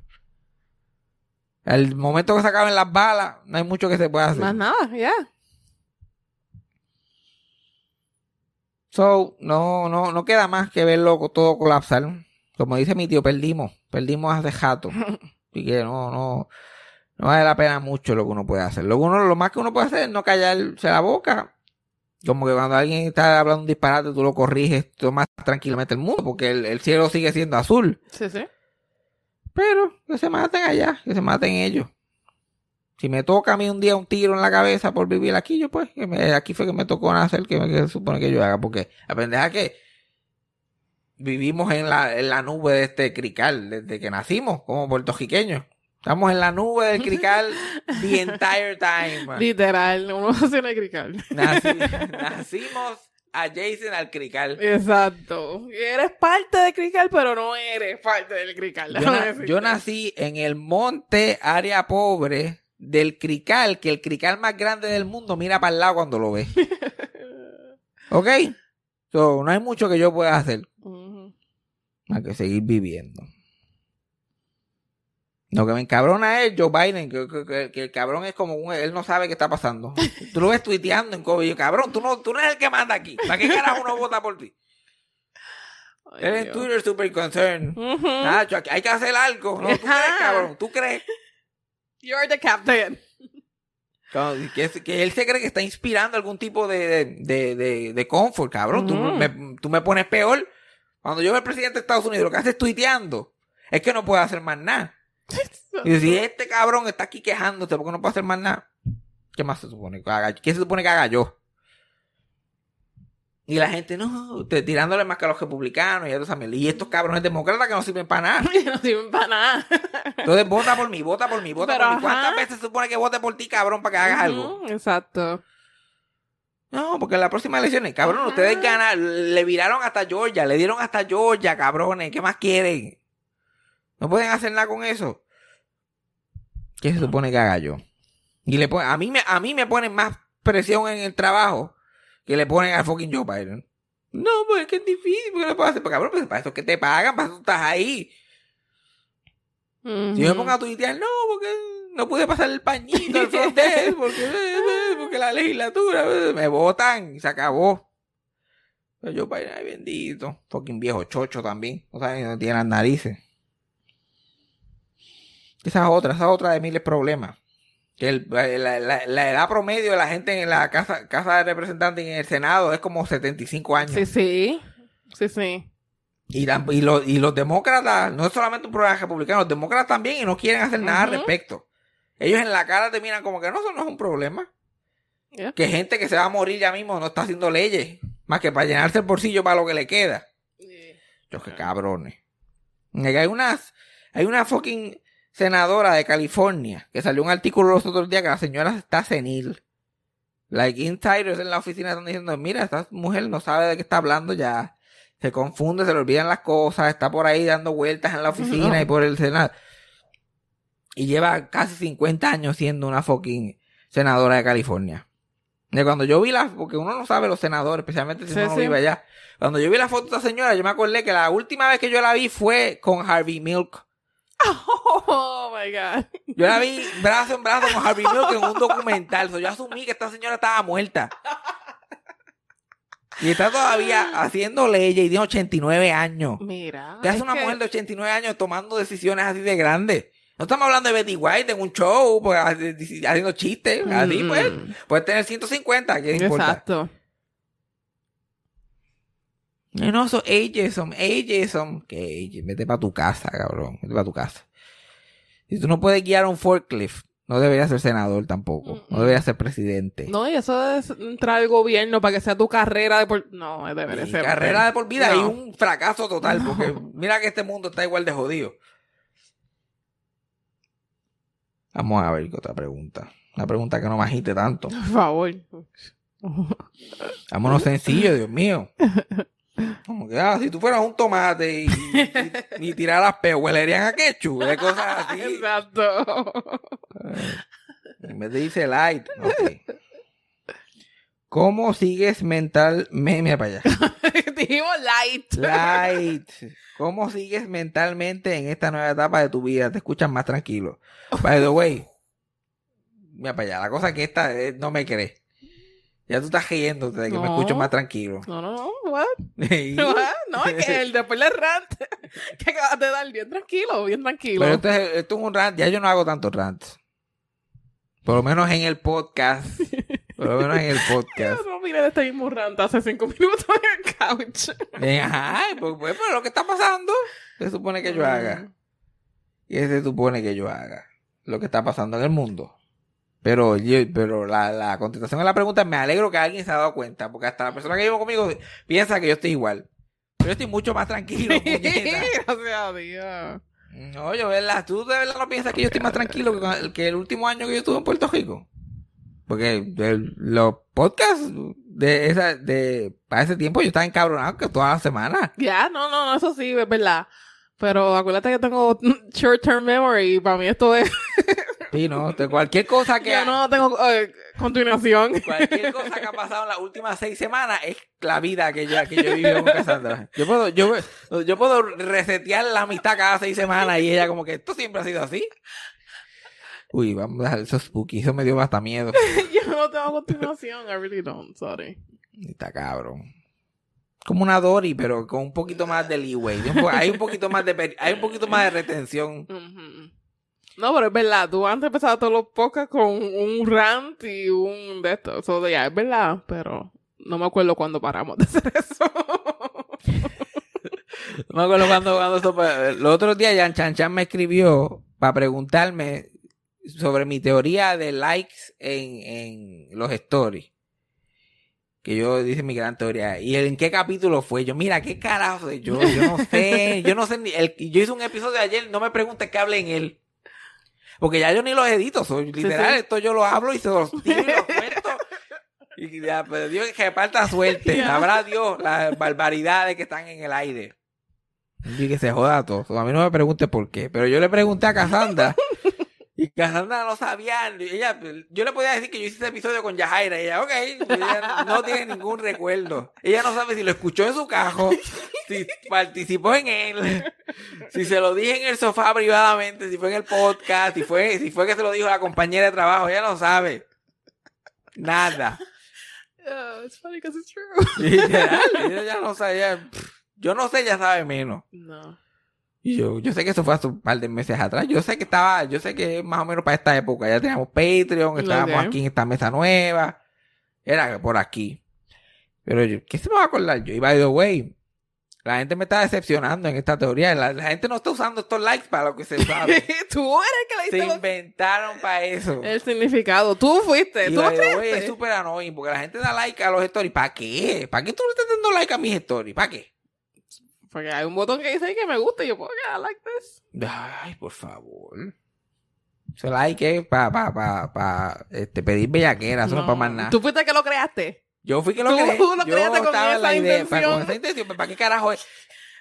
Al momento que se acaben las balas, no hay mucho que se pueda hacer. Más nada, ya. So, no, no, no queda más que verlo todo colapsar. Como dice mi tío, perdimos. Perdimos hace jato. Así que no, no, no vale la pena mucho lo que uno puede hacer. Lo, que uno, lo más que uno puede hacer es no callarse la boca. Como que cuando alguien está hablando un disparate, tú lo corriges, tomas tranquilamente el mundo, porque el, el cielo sigue siendo azul. Sí, sí. Pero que se maten allá, que se maten ellos. Si me toca a mí un día un tiro en la cabeza por vivir aquí, yo pues, que me- aquí fue que me tocó nacer, que me que se supone que yo haga, porque la pendeja que vivimos en la, en la nube de este crical desde que nacimos, como puertorriqueños. Estamos en la nube del crical the entire time. Literal, uno que cricar. Nací- nacimos adjacent al crical. Exacto. Eres parte de crical, pero no eres parte del crical. Yo, na- nací en el monte, área pobre, del crical, que el crical más grande del mundo mira para el lado cuando lo ve. ¿Ok? So, no hay mucho que yo pueda hacer más que seguir viviendo. Lo que me encabrona es Joe Biden, que, que- que- que el cabrón es como un, él no sabe qué está pasando. Tú lo ves tuiteando en COVID, yo, cabrón, tú no, tú no eres el que manda aquí. ¿Para qué carajo uno vota por ti? Ay, Él en Dios. Twitter super. Nacho, aquí hay que hacer algo. No, tú crees, cabrón, tú crees. You're the captain. Que, que él se cree que está inspirando algún tipo de, de, de, de confort, cabrón. tú, me, tú me pones peor. Cuando yo veo al presidente de Estados Unidos, lo que hace es tuiteando. Es que no puede hacer más nada. Y si este cabrón está aquí quejándose porque no puede hacer más nada. ¿Qué más se supone que haga? ¿Qué se supone que haga yo? Y la gente, no, te- tirándole más que a los republicanos y a todos Y estos cabrones demócratas que no sirven para nada. no sirven para nada. Entonces vota por mí, vota por mí, vota Pero, por mí. ¿Cuántas ajá. veces se supone que vote por ti, cabrón, para que hagas algo? Exacto. No, porque en las próximas elecciones, cabrón, ustedes ganan, le viraron hasta Georgia, le dieron hasta Georgia, cabrones, ¿qué más quieren? No pueden hacer nada con eso. ¿Qué se supone que haga yo? Y le pon- a mí me, a mí me ponen más presión en el trabajo que le ponen al fucking Joe Biden. No, pues es que es difícil, porque le puedo hacer, pues cabrón, pues para eso es que te pagan, para eso estás ahí. Si yo me pongo a tuitear, no, porque no pude pasar el pañito al front desk, porque, porque la legislatura, me votan y se acabó. Pero yo, Biden, ay bendito, fucking viejo chocho también, o sea, no tiene las narices. Esa es otra, esa es otra de miles problemas. Que el- la, la- la edad promedio de la gente en la casa, casa de representantes y en el Senado es como 75 años. Sí, sí. Sí, sí. Y, tam- y, los, y los demócratas, no es solamente un problema republicano, los demócratas también y no quieren hacer nada al respecto. Ellos en la cara te miran como que no, eso no es un problema. Yeah. Que gente que se va a morir ya mismo no está haciendo leyes, más que para llenarse el bolsillo para lo que le queda. Yo que cabrones. Hay unas, hay una fucking senadora de California que salió un artículo los otros días que la señora está senil. Like insiders en la oficina están diciendo, mira, esta mujer no sabe de qué está hablando ya. Se confunde, se le olvidan las cosas, está por ahí dando vueltas en la oficina y por el senado. Y lleva casi 50 años siendo una fucking senadora de California. De cuando yo vi la, porque uno no sabe los senadores, especialmente si Sí, uno sí. vive allá. Cuando yo vi la foto de esta señora, yo me acordé que la última vez que yo la vi fue con Harvey Milk. Oh my God. Yo la vi brazo en brazo con Harvey Milk en un documental. So, yo asumí que esta señora estaba muerta. Y está todavía haciendo leyes y tiene 89 años. Mira. ¿Qué hace una que- mujer de 89 años tomando decisiones así de grandes? No estamos hablando de Betty White en un show, pues, haci- haciendo chistes. Así, Mm. pues, puedes tener 150, ¿qué importa? Exacto. No, no, eso ageism, ageism. Que ageism? Vete para tu casa, cabrón. Vete para tu casa. Si tú no puedes guiar un forklift, no deberías ser senador tampoco. No deberías ser presidente. No, y eso de entrar al gobierno para que sea tu carrera de por... No, debería Y ser. carrera de por vida No. y un fracaso total, porque mira que este mundo está igual de jodido. Vamos a ver qué otra pregunta. Una pregunta que no me agite tanto. Por favor. Vámonos sencillo, Dios mío. Como que, ah, si tú fueras un tomate y, y, y tiraras peo, huelerían a ketchup, de cosas así. Exacto. En vez de dice light. ok. ¿Cómo sigues mental... me- Mira para allá. Dijimos light. Light. ¿Cómo sigues mentalmente en esta nueva etapa de tu vida? Te escuchas más tranquilo. By the way, mira para allá. La cosa es que esta eh, no me cree. Ya tú estás riéndote de que me escucho más tranquilo. No, no, no. What? What? No, es que el después del rant que acabas de dar, bien tranquilo, bien tranquilo. Pero esto es, esto es un rant. Ya yo no hago tantos rants. Por lo menos en el podcast. Por lo menos en el podcast. Yo no miré este mismo rant hace cinco minutos en el couch. Eh, Ajá, pues, pues, pero lo que está pasando, se supone que yo haga. Y se supone que yo haga lo que está pasando en el mundo. Pero, yo- pero la, la contestación a la pregunta, me alegro que alguien se ha dado cuenta, porque hasta la persona que vive conmigo piensa que yo estoy igual. Pero yo estoy mucho más tranquilo. Gracias a Dios. No, yo, ¿verdad? ¿Tú de verdad no piensas que yo estoy más tranquilo que, el- que el último año que yo estuve en Puerto Rico? Porque el- los podcasts de esa, de, para ese tiempo yo estaba encabronado que toda la semana. Ya, no, no, no, eso sí, es verdad. Pero acuérdate que tengo short term memory y para mí esto es... Sí, no, de cualquier cosa que, Yo no tengo eh, continuación. cualquier cosa que ha pasado en las últimas seis semanas es la vida que yo, que yo he vivido con Cassandra. Yo puedo, yo, yo puedo resetear la amistad cada seis semanas y ella como que esto siempre ha sido así. Uy, vamos a dejar eso spooky, eso me dio hasta miedo. Yo no tengo continuación. I really don't, sorry. Está cabrón. Como una Dory, pero con un poquito más de leeway. Hay un poquito más de hay un poquito más de retención. No, pero es verdad. Tú antes empezabas todos los podcasts con un rant y un de esto. Eso ya es verdad, pero no me acuerdo cuándo paramos de hacer eso. No me acuerdo cuando, cuando esto pa- los otros días Yan Chan Chan me escribió para preguntarme sobre mi teoría de likes en, en los stories. Que yo dice mi gran teoría. ¿Y en qué capítulo fue? Yo, mira, qué carajo yo. Yo no sé. Yo no sé ni. El, yo hice un episodio ayer, no me preguntes qué hable en él. Porque ya yo ni los edito. Soy, literal, sí. esto yo lo hablo y se los tiro y los cuento. Y ya, pero Dios que reparta suerte. Ya. Sabrá Dios las barbaridades que están en el aire. Y que se joda todo. A mí no me pregunte por qué. Pero yo le pregunté a Cassandra. Cassandra no sabía. Ella, yo le podía decir que yo hice ese episodio con Yajaira. Y ella, ok. Ella no tiene ningún recuerdo. Ella no sabe si lo escuchó en su cajo. Si participó en él. Si se lo dije en el sofá privadamente. Si fue en el podcast. Si fue, si fue que se lo dijo a la compañera de trabajo. Ella no sabe. Nada. Yeah, it's funny because it's true. Literal, ella ya no sabía. Yo no sé, ella sabe menos. No. Y yo, yo sé que eso fue hace un par de meses atrás. Yo sé que estaba, yo sé que más o menos para esta época ya teníamos Patreon, estábamos aquí en esta mesa nueva. Era por aquí. Pero yo, ¿qué se me va a acordar yo? Y by the way, la gente me está decepcionando en esta teoría. La, la gente no está usando estos likes para lo que se sabe. Tú eres el que le se los- inventaron para eso. el significado. Tú fuiste. Y Tú lo by the way, es súper annoying porque la gente da like a los stories. ¿Para qué? ¿Para qué tú le estás dando like a mis stories? ¿Para qué? Porque hay un botón que dice que me gusta y yo puedo I like this. Ay, por favor. Ese like es para pa, pa, pa, este, pedir bellaquera, eso no para más nada. Tú fuiste el que lo creaste. Yo fui que lo tú creé. lo Yo creaste con en la esa idea. Para, con intención. esa intención. ¿Para qué carajo es?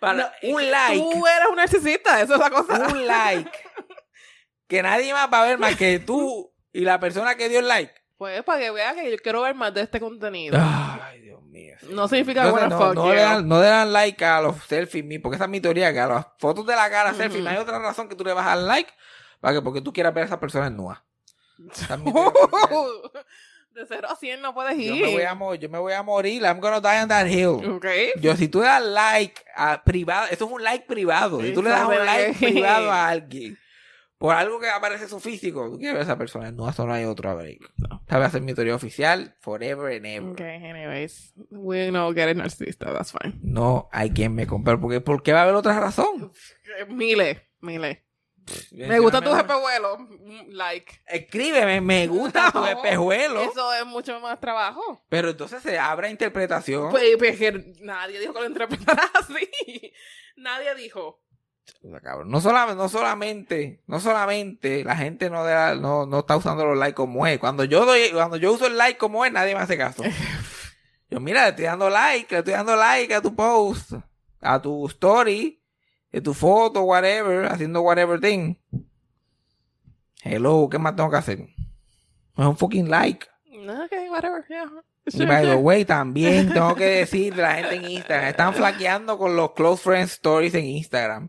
Para No, un que like. Tú eres un narcisista, eso es la cosa. Un like. Que nadie más va a ver más que tú y la persona que dio el like. Pues para que veas que yo quiero ver más de este contenido. Ay, Dios mío. No significa que Entonces, no, fuck no le dan, no le dan like a los selfies míos, porque esa es mi teoría, que a las fotos de la cara selfie no hay otra razón que tú le vas a dar like para que porque tú quieras ver a esa persona en nua. Esa es de 0 a 100 no puedes yo, ir. me voy a, mo- yo me voy a morir, I'm gonna die on that hill. Ok. Yo, si tú le das like a privado, eso es un like privado. Si tú le das un like privado a alguien por algo que aparece su físico, tú quieres ver a esa persona, no, eso no hay otro break. Esta va a ser mi teoría oficial, forever and ever. Ok, anyways. We know get it narcisista, that's fine. No hay quien me compre, porque ¿por qué va a haber otra razón? Eh, Miles, miles. Me gusta tu espejuelo. Mm, Like. Escríbeme, me gusta tu No, espejuelo. Eso es mucho más trabajo. Pero entonces se abre a interpretación. Pues, pues, que nadie dijo que lo interpretara así. Nadie dijo. No solamente, no solamente, no solamente la gente no, da- no, no está usando los likes como es. Cuando yo doy, cuando yo uso el like como es, nadie me hace caso. Yo, mira, le estoy dando like, le estoy dando like a tu post, a tu story, a tu foto, whatever, haciendo whatever thing. Hello, ¿qué más tengo que hacer? Es un fucking like. Ok, whatever, yeah. Y Sure, by the way, también tengo que decir de la gente en Instagram, están flaqueando con los close friends stories en Instagram.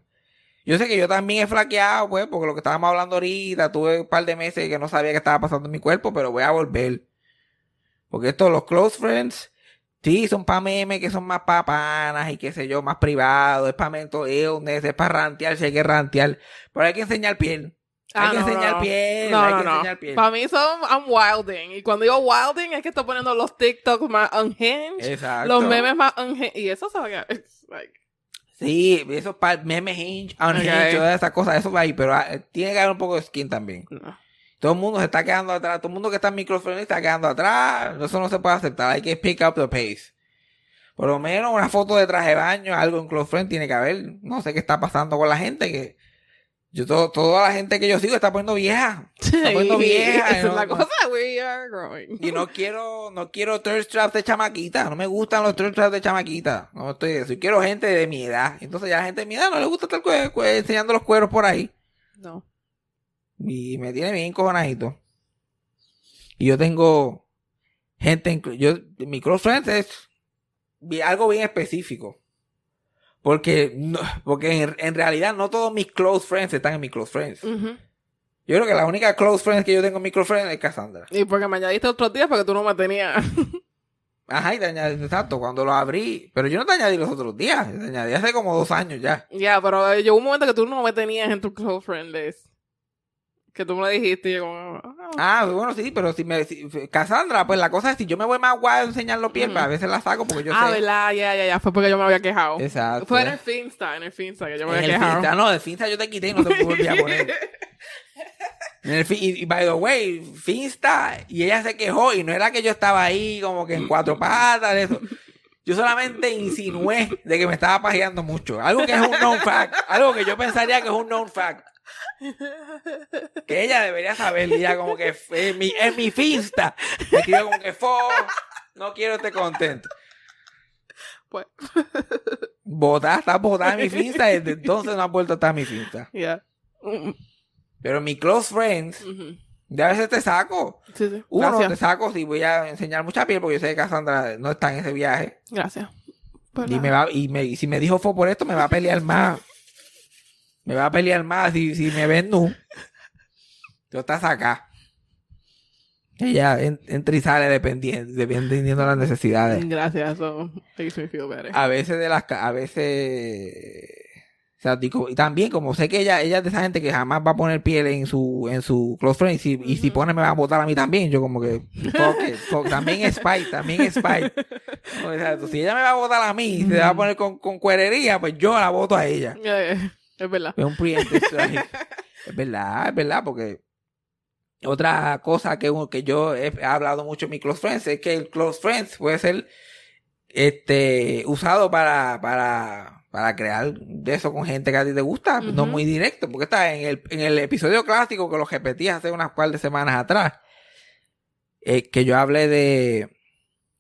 Yo sé que yo también he flaqueado, pues, porque lo que estábamos hablando ahorita, tuve un par de meses que no sabía qué estaba pasando en mi cuerpo, pero voy a volver. Porque estos, los close friends, sí, son para memes que son más para panas y qué sé yo, más privados, es para mental illness, es para rantear, si hay que rantear. Pero hay que enseñar piel. Hay Ah, que enseñar no. piel, No, hay no, que no. enseñar piel. Para mí son I'm wilding. Y cuando digo wilding es que estoy poniendo los TikToks más unhinged. Exacto. Los memes más unhinged. Y eso se va a quedar. like- Sí, esos memes hinge, unhinge, Ok. todas esas cosas, eso va ahí, pero ah, tiene que haber un poco de skin también. no. Todo el mundo se está quedando atrás, todo el mundo que está en microfriendly está quedando atrás, eso no se puede aceptar, hay que pick up the pace. Por lo menos una foto de traje de baño, algo en close friend tiene que haber. No sé qué está pasando con la gente que yo todo, toda la gente que yo sigo está poniendo vieja. Está poniendo vieja. Esa ¿no? es la cosa. We are growing. Y no quiero, no quiero thirst traps de chamaquita. No me gustan los thirst traps de chamaquita. No estoy eso. Y quiero gente de mi edad. Entonces ya la gente de mi edad no le gusta estar enseñando los cueros por ahí. No. Y me tiene bien cojonadito. Y yo tengo gente, en- yo, mi close es algo bien específico. Porque, no- porque en, en realidad no todos mis close friends están en mi close friends. Yo creo que la única close friends que yo tengo en mi close friends es Cassandra. Y porque me añadiste otros días porque tú no me tenías. Ajá, y te añadí, exacto, cuando lo abrí. Pero yo no te añadí los otros días. Te añadí hace como dos años ya. Ya, pero eh, llegó un momento que tú no me tenías en tu close friend list. Que tú me lo dijiste y yo como... ah, Ah, bueno, sí, pero si me... Si, Cassandra, pues la cosa es si yo me voy más guay a enseñar los pies, pues a veces la saco porque yo ah, sé... verdad, ya, ya, ya. Fue porque yo me había quejado. Exacto. Fue en el Finsta, en el Finsta que yo me En había el quejado. Finsta, no, el Finsta yo te quité y no te volví a poner. En el fi- y, y by the way, Finsta, y ella se quejó, y no era que yo estaba ahí como que en cuatro patas, eso. Yo solamente insinué de que me estaba pajeando mucho. Algo que es un known fact. Algo que yo pensaría que es un known fact. Que ella debería saber. Y ella como que es mi, es mi Finsta. Me escribió como que fo, no quiero este contento. Pues, Botada, está botada en mi Finsta. Desde entonces no ha vuelto a estar en mi Finsta. ya. Mm, Pero mi close friends, ujú. de a veces te saco. Sí, sí. Uno, Gracias. te saco si voy a enseñar mucha piel porque yo sé que Cassandra no está en ese viaje. Gracias. Pues Y, me va, y, me, y si me dijo fue por esto, me va a pelear más. Me va a pelear más si, si me ven nu. Tú estás acá. Ella en- entra y sale dependiendo, dependiendo de las necesidades. Gracias, eso makes me feel better. A veces de las a veces o sea, digo, y también como sé que ella, ella es de esa gente que jamás va a poner piel en su, en su close friend y si, y si pone me va a votar a mí también. Yo como que, fuck it, fuck, también es spite, también es spite. O sea, si ella me va a votar a mí y se va a poner con, con cuerería, pues yo la voto a ella. Eh, Es verdad. Es un preemptive strike. Es verdad, es verdad, porque otra cosa que, que yo he, hablado mucho en mi close friends es que el close friends puede ser este usado para, para, para crear de eso con gente que a ti te gusta, no muy directo, porque está en el, en el episodio clásico que lo repetí hace unas cuantas de semanas atrás, eh, que yo hablé de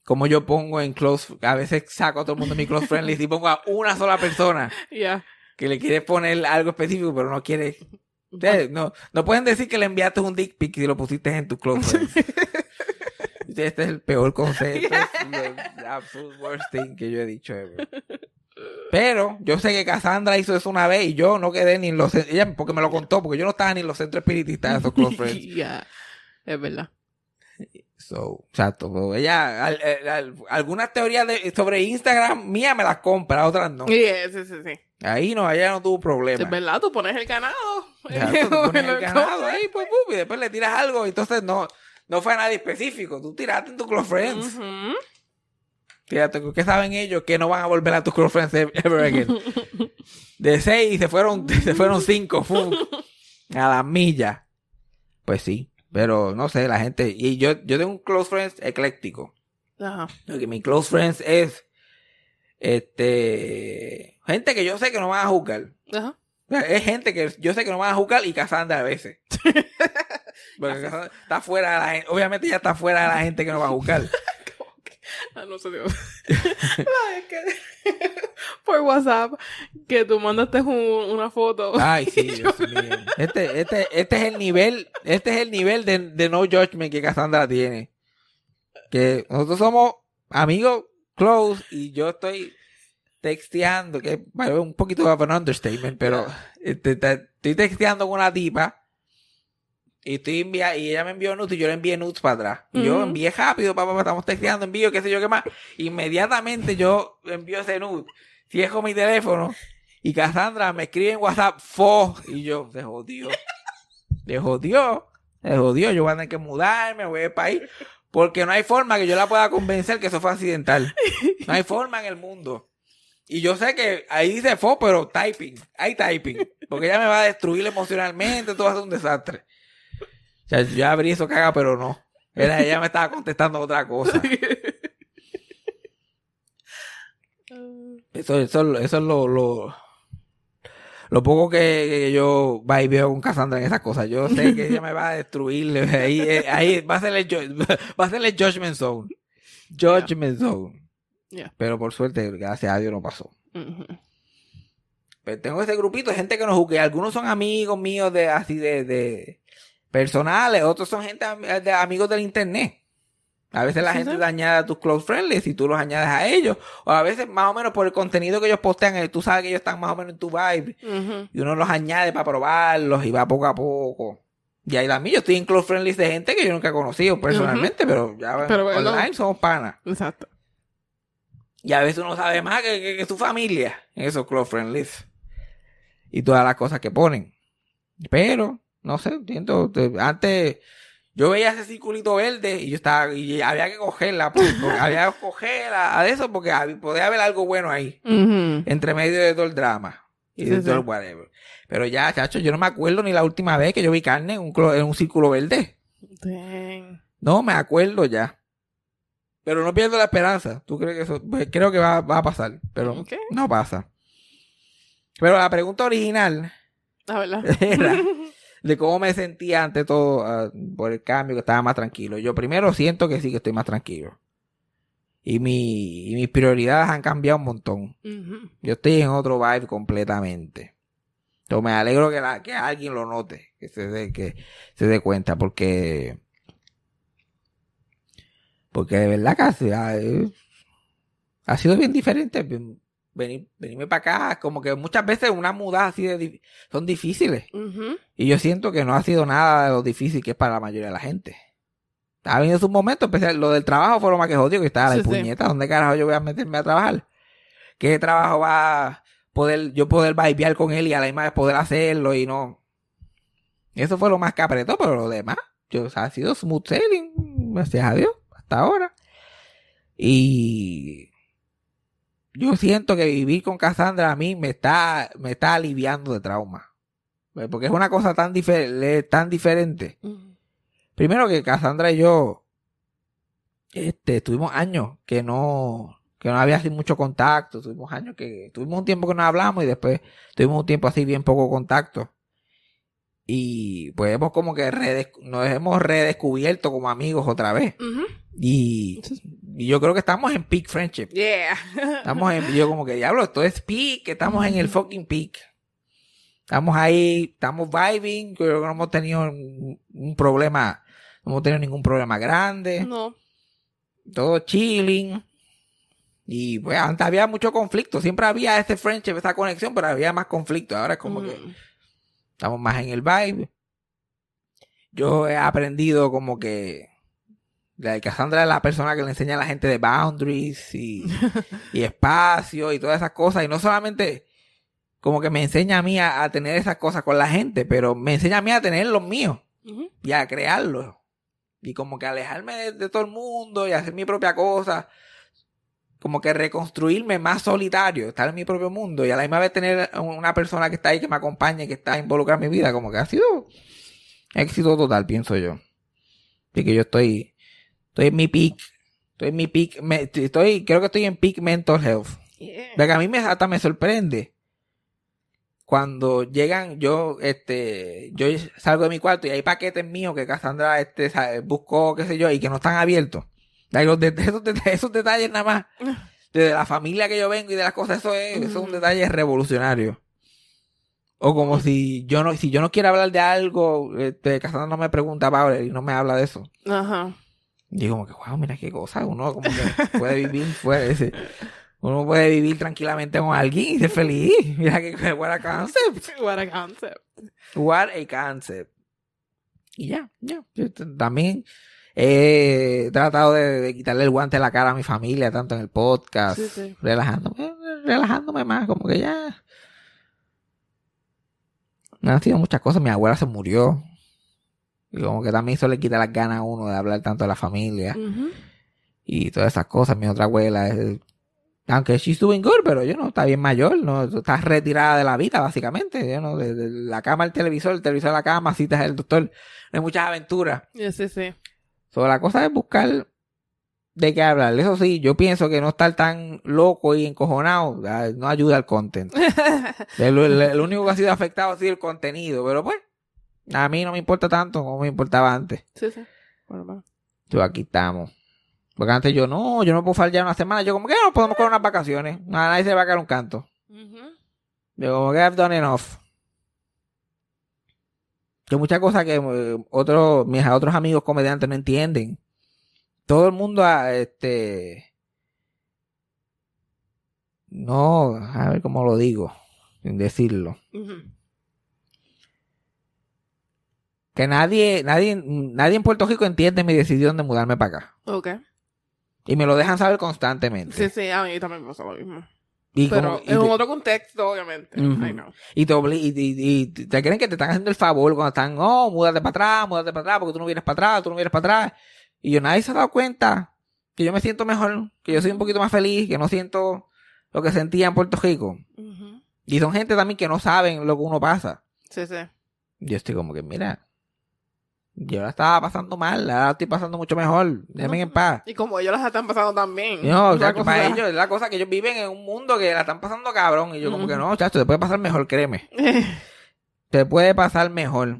cómo yo pongo en close, a veces saco a todo el mundo de mi close friend list y pongo a una sola persona Ya. Que le quieres poner algo específico, pero no quiere. Ustedes no, no pueden decir que le enviaste un dick pic si lo pusiste en tu close friends. Este es el peor concepto. The absolute worst thing que yo he dicho ever. Pero yo sé que Cassandra hizo eso una vez y yo no quedé ni en los ella porque me lo contó, porque yo no estaba ni en los centros espiritistas de esos close friends. Ya. Es verdad. So, exacto. ella, al- al- al- algunas teorías de- sobre Instagram mía me las compra, otras no. Sí, sí, sí, sí. Ahí no, ella no tuvo problema. Es verdad, tú pones el ganado. Exacto, tú pones el ganado ahí, pues, pum, y después le tiras algo, entonces no, no fue a nadie específico, tú tiraste en tu close friends. Ujú. Fíjate, ¿qué saben ellos que no van a volver a tus close friends ever again? De seis se fueron, se fueron cinco, ¡fum! a la milla. Pues sí, pero no sé, la gente, y yo, yo tengo un close friends ecléctico. Ajá. Porque mi close friends es, este, gente que yo sé que no van a juzgar. Ajá. Es gente que yo sé que no van a jugar y Cassandra a veces. Porque Cassandra está fuera de la gente. Obviamente ya está fuera de la gente que no va a jugar. Ah, no se dio. Ay, es que- Por WhatsApp, que tú mandaste un- una foto. Ay, sí, Dios mío. Este, este, este es el nivel, este es el nivel de, de no judgment que Cassandra tiene. Que nosotros somos amigos close y yo estoy texteando, que es un poquito of an understatement, pero este, te- estoy texteando con una tipa y estoy envia y ella me envió nudes y yo le envié nudes para atrás. Yo envié rápido, papá, estamos texteando, envío, qué sé yo qué más. Inmediatamente yo envío ese nude, cierro mi teléfono y Cassandra me escribe en WhatsApp, fo, y yo, se jodió. Se jodió. Se jodió. Yo voy a tener que mudarme, voy a ir para ahí. Porque no hay forma que yo la pueda convencer que eso fue accidental. No hay forma en el mundo. Y yo sé que ahí dice fo, pero typing. Hay typing. Porque ella me va a destruir emocionalmente, todo va a ser un desastre. O sea, yo abrí eso caga, pero no. Era, ella me estaba contestando otra cosa. Eso, eso, eso es lo, lo, lo poco que, yo va y veo con Cassandra en esas cosas. Yo sé que ella me va a destruir. Ahí, eh, ahí va a ser el, va a ser el Judgment Zone. Judgment Zone. Yeah. Pero por suerte, gracias a Dios no pasó. Ujú. Pero tengo ese grupito de gente que nos jugué. Algunos son amigos míos de así de, de personales, otros son gente de amigos del internet. A veces la gente te añade a tus close friends y tú los añades a ellos. O a veces más o menos por el contenido que ellos postean, eh, tú sabes que ellos están más o menos en tu vibe. Ujú. Y uno los añade para probarlos y va poco a poco. Y ahí también yo estoy en close friend list de gente que yo nunca he conocido personalmente, pero ya Pero online somos panas. Exacto. Y a veces uno sabe más que, que, que su familia en esos close friend lists. Y todas las cosas que ponen. Pero, no sé, siento, te- antes yo veía ese circulito verde y yo estaba, y había que cogerla, pues, porque había que cogerla a eso porque había- podía haber algo bueno ahí, entre medio de todo el drama. Y Sí, todo sí. whatever. Pero ya, chacho, yo no me acuerdo ni la última vez que yo vi carne en un, en un círculo verde. Dang. No me acuerdo ya. Pero no pierdo la esperanza. ¿Tú crees que eso? Pues creo que va, va a pasar. Pero no pasa. Pero la pregunta original La verdad. era de cómo me sentía ante todo ah, por el cambio, que estaba más tranquilo. Yo primero siento que sí que estoy más tranquilo. Y, mi, y mis prioridades han cambiado un montón. Yo estoy en otro vibe completamente. Entonces me alegro que, la- que alguien lo note, que se dé, que se dé cuenta, porque porque de verdad ha, eh, ha sido bien diferente. Ven- Venir, venirme para acá, como que muchas veces una mudada así de dif- son difíciles. Y yo siento que no ha sido nada de lo difícil que es para la mayoría de la gente. Ha venido su momento, especial, lo del trabajo fue lo más que jodido, que estaba la sí. puñeta, ¿dónde carajo yo voy a meterme a trabajar? ¿Qué trabajo va a poder, yo poder vibear con él y a la misma vez poder hacerlo y no? Eso fue lo más que apretó, pero lo demás, yo, o sea, ha sido smooth sailing, gracias a Dios, hasta ahora. Y yo siento que vivir con Cassandra a mí me está, me está aliviando de trauma. Porque es una cosa tan, difer- tan diferente. Primero que Cassandra y yo este, tuvimos años que no, que no había así mucho contacto. Tuvimos años que, tuvimos un tiempo que no hablamos y después tuvimos un tiempo así bien poco contacto. Y pues hemos como que redes- nos hemos redescubierto como amigos otra vez. Y, y yo creo que estamos en peak friendship. Yeah. Estamos en, yo como que diablo, esto es peak, estamos en el fucking peak. Estamos ahí, estamos vibing, creo que no hemos tenido un, un problema, no hemos tenido ningún problema grande, No. todo chilling. Y pues antes había mucho conflicto, siempre había este friendship, esta conexión, pero había más conflicto. Ahora es como que. Estamos más en el vibe. Yo he aprendido como que la Cassandra es la persona que le enseña a la gente de boundaries y, y espacio y todas esas cosas. Y no solamente como que me enseña a mí a, a tener esas cosas con la gente, pero me enseña a mí a tener los míos y a crearlos. Y como que alejarme de, de todo el mundo y hacer mi propia cosa. Como que reconstruirme más solitario, estar en mi propio mundo y a la misma vez tener una persona que está ahí, que me acompañe, que está involucrada en mi vida. Como que ha sido éxito total, pienso yo. Así que yo estoy, estoy en mi peak. Estoy en mi peak. me- estoy, creo que estoy en peak mental health. Yeah. De que a mí me, hasta me sorprende. Cuando llegan, yo, este, yo salgo de mi cuarto y hay paquetes míos que Cassandra, este, buscó, qué sé yo, y que no están abiertos. Los de- esos, de- esos detalles nada más, de la familia que yo vengo y de las cosas, eso es, eso es un detalle revolucionario. O como si yo no, si yo no quiero hablar de algo, este, Cassandra no me pregunta Pablo y no me habla de eso. Ajá. Y como que, wow, mira qué cosa, uno como que puede vivir ese- uno puede vivir tranquilamente con alguien y ser feliz. Mira que what a concept. What a concept. What a concept. Y ya, ya. Yo t- también he tratado de, de quitarle el guante a la cara a mi familia, tanto en el podcast, Sí, sí. relajándome, relajándome más, como que ya. No han sido muchas cosas. Mi abuela se murió. Y como que también eso le quita las ganas a uno de hablar tanto de la familia y todas esas cosas. Mi otra abuela es, aunque she's doing good, pero yo no, está bien mayor, no, está retirada de la vida, básicamente, yo no, de, de la cama al televisor, el televisor a la cama, citas al doctor, no hay muchas aventuras. Yeah, sí, sí. So, la cosa es buscar de qué hablar. Eso sí, yo pienso que no estar tan loco y encojonado ah, no ayuda al content. El único que ha sido afectado ha sido el contenido, pero pues, a mí no me importa tanto como me importaba antes. sí, sí. Bueno, bueno. Yo aquí estamos. Porque antes yo no, yo no puedo fallar una semana. Yo como que no podemos coger unas vacaciones. A nadie se va a caer un canto. Yo como que I've done enough. Que muchas cosas que eh, otros, mis otros amigos comediantes no entienden. Todo el mundo, ah, este, no, a ver cómo lo digo, sin decirlo. Que nadie, nadie, nadie en Puerto Rico entiende mi decisión de mudarme para acá. Ok. Y me lo dejan saber constantemente. Sí, sí, a mí también me pasa lo mismo. Y Pero como- en te- otro contexto, obviamente. I know. Y te, obli- y, y- y te creen que te están haciendo el favor cuando están, oh, múdate para atrás, múdate para atrás, porque tú no vienes para atrás, tú no vienes para atrás. Y yo, nadie se ha dado cuenta que yo me siento mejor, que yo soy un poquito más feliz, que no siento lo que sentía en Puerto Rico. Y son gente también que no saben lo que uno pasa. Sí, sí. Yo estoy como que, mira, yo la estaba pasando mal, la estoy pasando mucho mejor. Déjenme en paz. Y como ellos las están pasando también. No, o sea, que para ellos es la cosa que ellos viven en un mundo que la están pasando cabrón. Y yo como que no, chacho, te puede pasar mejor, créeme. Te puede pasar mejor.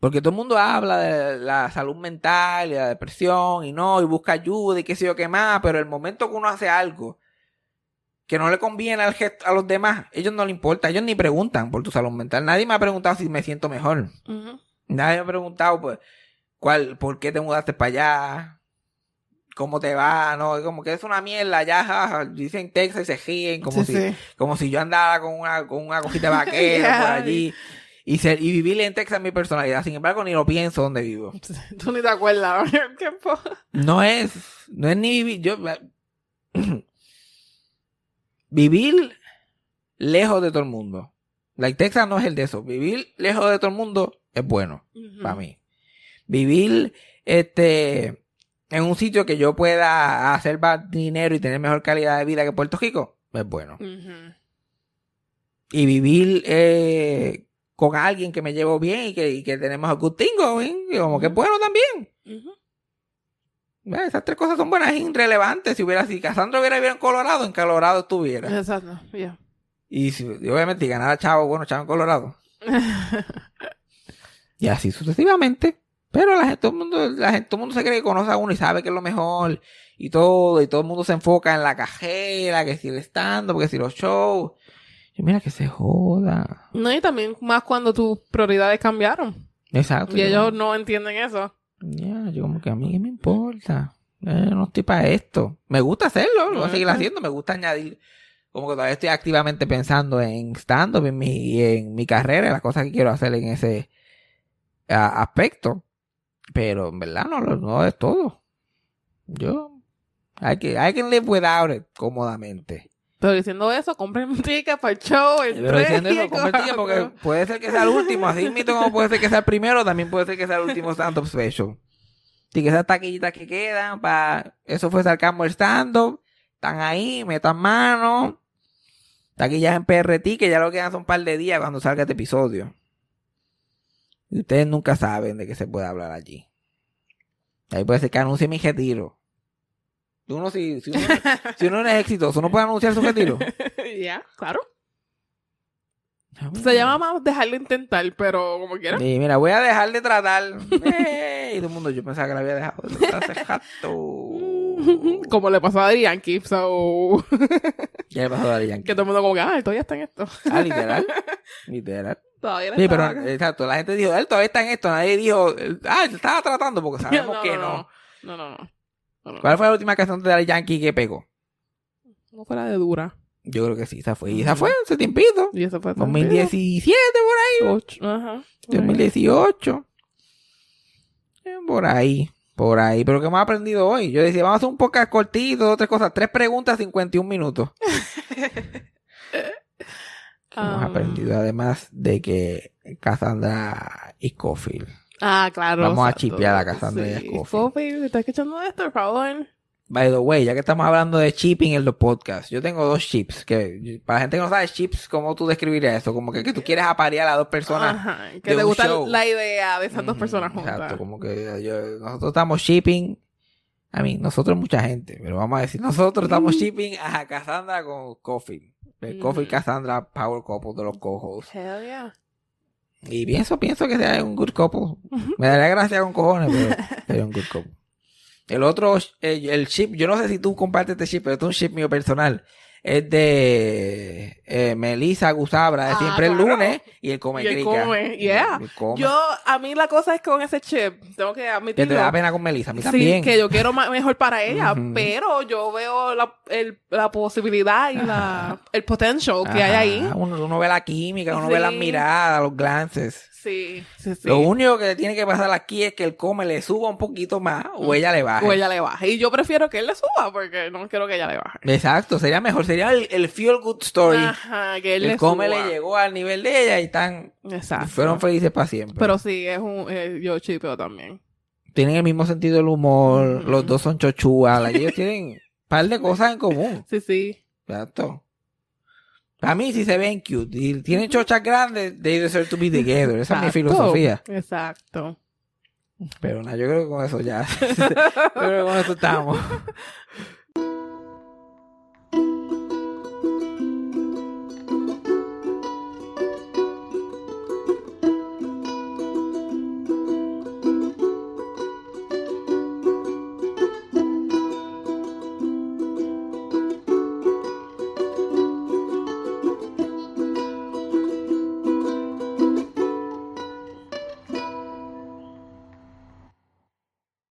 Porque todo el mundo habla de la salud mental y la depresión y no, y busca ayuda y qué sé yo qué más, pero el momento que uno hace algo que no le conviene al gest- a los demás, ellos no le importa, ellos ni preguntan por tu salud mental. Nadie me ha preguntado si me siento mejor. Nadie me ha preguntado pues, cuál, por qué te mudaste para allá, cómo te va, no, como que es una mierda, ya ja, dicen Texas y se ríen, como Sí, si, sí. como si yo andara con una, con una vaquero Ya. por allí. Y, ser, y vivir en Texas es mi personalidad. Sin embargo, ni lo pienso donde vivo. Tú ni te acuerdas. ¿Qué po- No es, no es ni vivir. Yo, vivir lejos de todo el mundo. Like Texas no es el de eso. Vivir lejos de todo el mundo es bueno para mí. Vivir este en un sitio que yo pueda hacer más dinero y tener mejor calidad de vida que Puerto Rico es bueno. Y vivir eh, con alguien que me llevo bien y que, y que tenemos a going, y como que es bueno también. Esas tres cosas son buenas e irrelevantes. Si hubiera, si Cassandra hubiera vivido en Colorado, en Colorado estuviera. Exacto. Yeah. Y, si, y obviamente, si ganara Chavo, bueno, Chavo en Colorado. Y así sucesivamente. Pero la gente, todo el mundo, la gente, todo el mundo se cree que conoce a uno y sabe que es lo mejor. Y todo, y todo el mundo se enfoca en la cajera, que si el stand que si los shows. Y mira que se joda. no, y también más cuando tus prioridades cambiaron. Exacto. Y ellos no entienden eso. Ya, yo como que a mí me importa. Eh, no estoy para esto. Me gusta hacerlo, lo voy a seguir Ajá. haciendo. Me gusta añadir. Como que todavía estoy activamente pensando en stand-up, en mi, en mi carrera, en las cosas que quiero hacer en ese a- aspecto. Pero en verdad no, no es todo. Yo. I can, I can live without it cómodamente. Pero diciendo eso, compren un ticket para el show. El Pero diciendo eso, el convertido porque puede ser que sea el último, así mismo como puede ser que sea el primero, también puede ser que sea el último stand-up special. Así que esas taquillitas que quedan, para eso fue sarcasmo el stand-up, están ahí, metan mano. Taquillas en PRT, que ya lo que quedan son un par de días cuando salga este episodio. Y ustedes nunca saben de qué se puede hablar allí. Ahí puede ser que anuncie mi retiro. Uno, si, si, uno, si uno no es exitoso, ¿uno puede anunciar su retiro? Ya, claro. Se llama más dejarlo intentar, pero como quiera. Sí, mira, voy a dejar de tratar. Y todo el mundo, yo pensaba que la había dejado de hace. Como le pasó a Daddy Yankee, so... Ya le pasó a Daddy Yankee. que todo el mundo como que, ah, él todavía está en esto. Ah, literal. Literal. Todavía no Sí, pero estaba- exacto, la gente dijo, él todavía está en esto. Nadie dijo, ah, él estaba tratando porque sabemos que no. No, no, no. No, no. ¿Cuál fue la última canción de Daddy Yankee que pegó? No fuera de dura. Yo creo que sí, esa fue. Y esa fue hace tiempito. Y eso fue... 2017 por ahí. Ocho, Ajá. 2018. Eh, Por ahí. Por ahí. Pero ¿qué hemos aprendido hoy? Yo decía, vamos a hacer un podcast cortito, dos, tres cosas. Tres preguntas, 51 minutos. Hemos Um, aprendido además de que Cassandra y Scofield. Ah, claro. Vamos a chipear a Cassandra y a Sí. Scofield, ¿estás escuchando esto, por favor? By the way, ya que estamos hablando de chipping en los podcasts, yo tengo dos chips. Que, para la gente que no sabe chips, ¿cómo tú describirías eso? Como que, que tú quieres aparear a dos personas. Ajá. Que de te un gusta show. la idea de esas dos personas juntas. Exacto, como que yo- nosotros estamos shipping. A mí, nosotros mucha gente, pero vamos a decir, nosotros estamos shipping a Cassandra con Coffee. El Coffee Mm. Cassandra Power Couple de los co-hosts. Hell yeah. Y pienso, pienso que sea un good couple. Me daría gracia con cojones, pero sería un good couple. El otro, el, el ship, yo no sé si tú compartes este ship, pero este es un ship mío personal. Es de eh, Melissa Gusabra, de Ah, siempre el lunes, y el come Y el come, yeah. El come. Yo, a mí la cosa es con ese chip, tengo que que admitirlo. te da pena con Melissa, a mí Sí, también. que yo quiero mejor para ella, pero yo veo la, el- la posibilidad y la, el potential que hay ahí. Uno, uno ve la química, uno ve las miradas, los glances. Sí, sí, sí. Lo único que tiene que pasar aquí es que el come le suba un poquito más o ella le baje. O ella le baje. Y yo prefiero que él le suba porque no quiero que ella le baje. Exacto, sería mejor, sería el, el feel good story. Ajá, que él el le come suba. le llegó al nivel de ella y están Exacto. fueron felices para siempre. Pero sí, es un, eh, yo chipeo también. tienen el mismo sentido del humor, los dos son chochúas, ellos tienen un par de cosas en común. Sí, sí. Exacto. Para mí, si se ven cute y tienen chochas grandes, they deserve to be together. Esa es mi filosofía. Exacto. Pero nada, yo creo que con eso ya. yo creo que con eso estamos.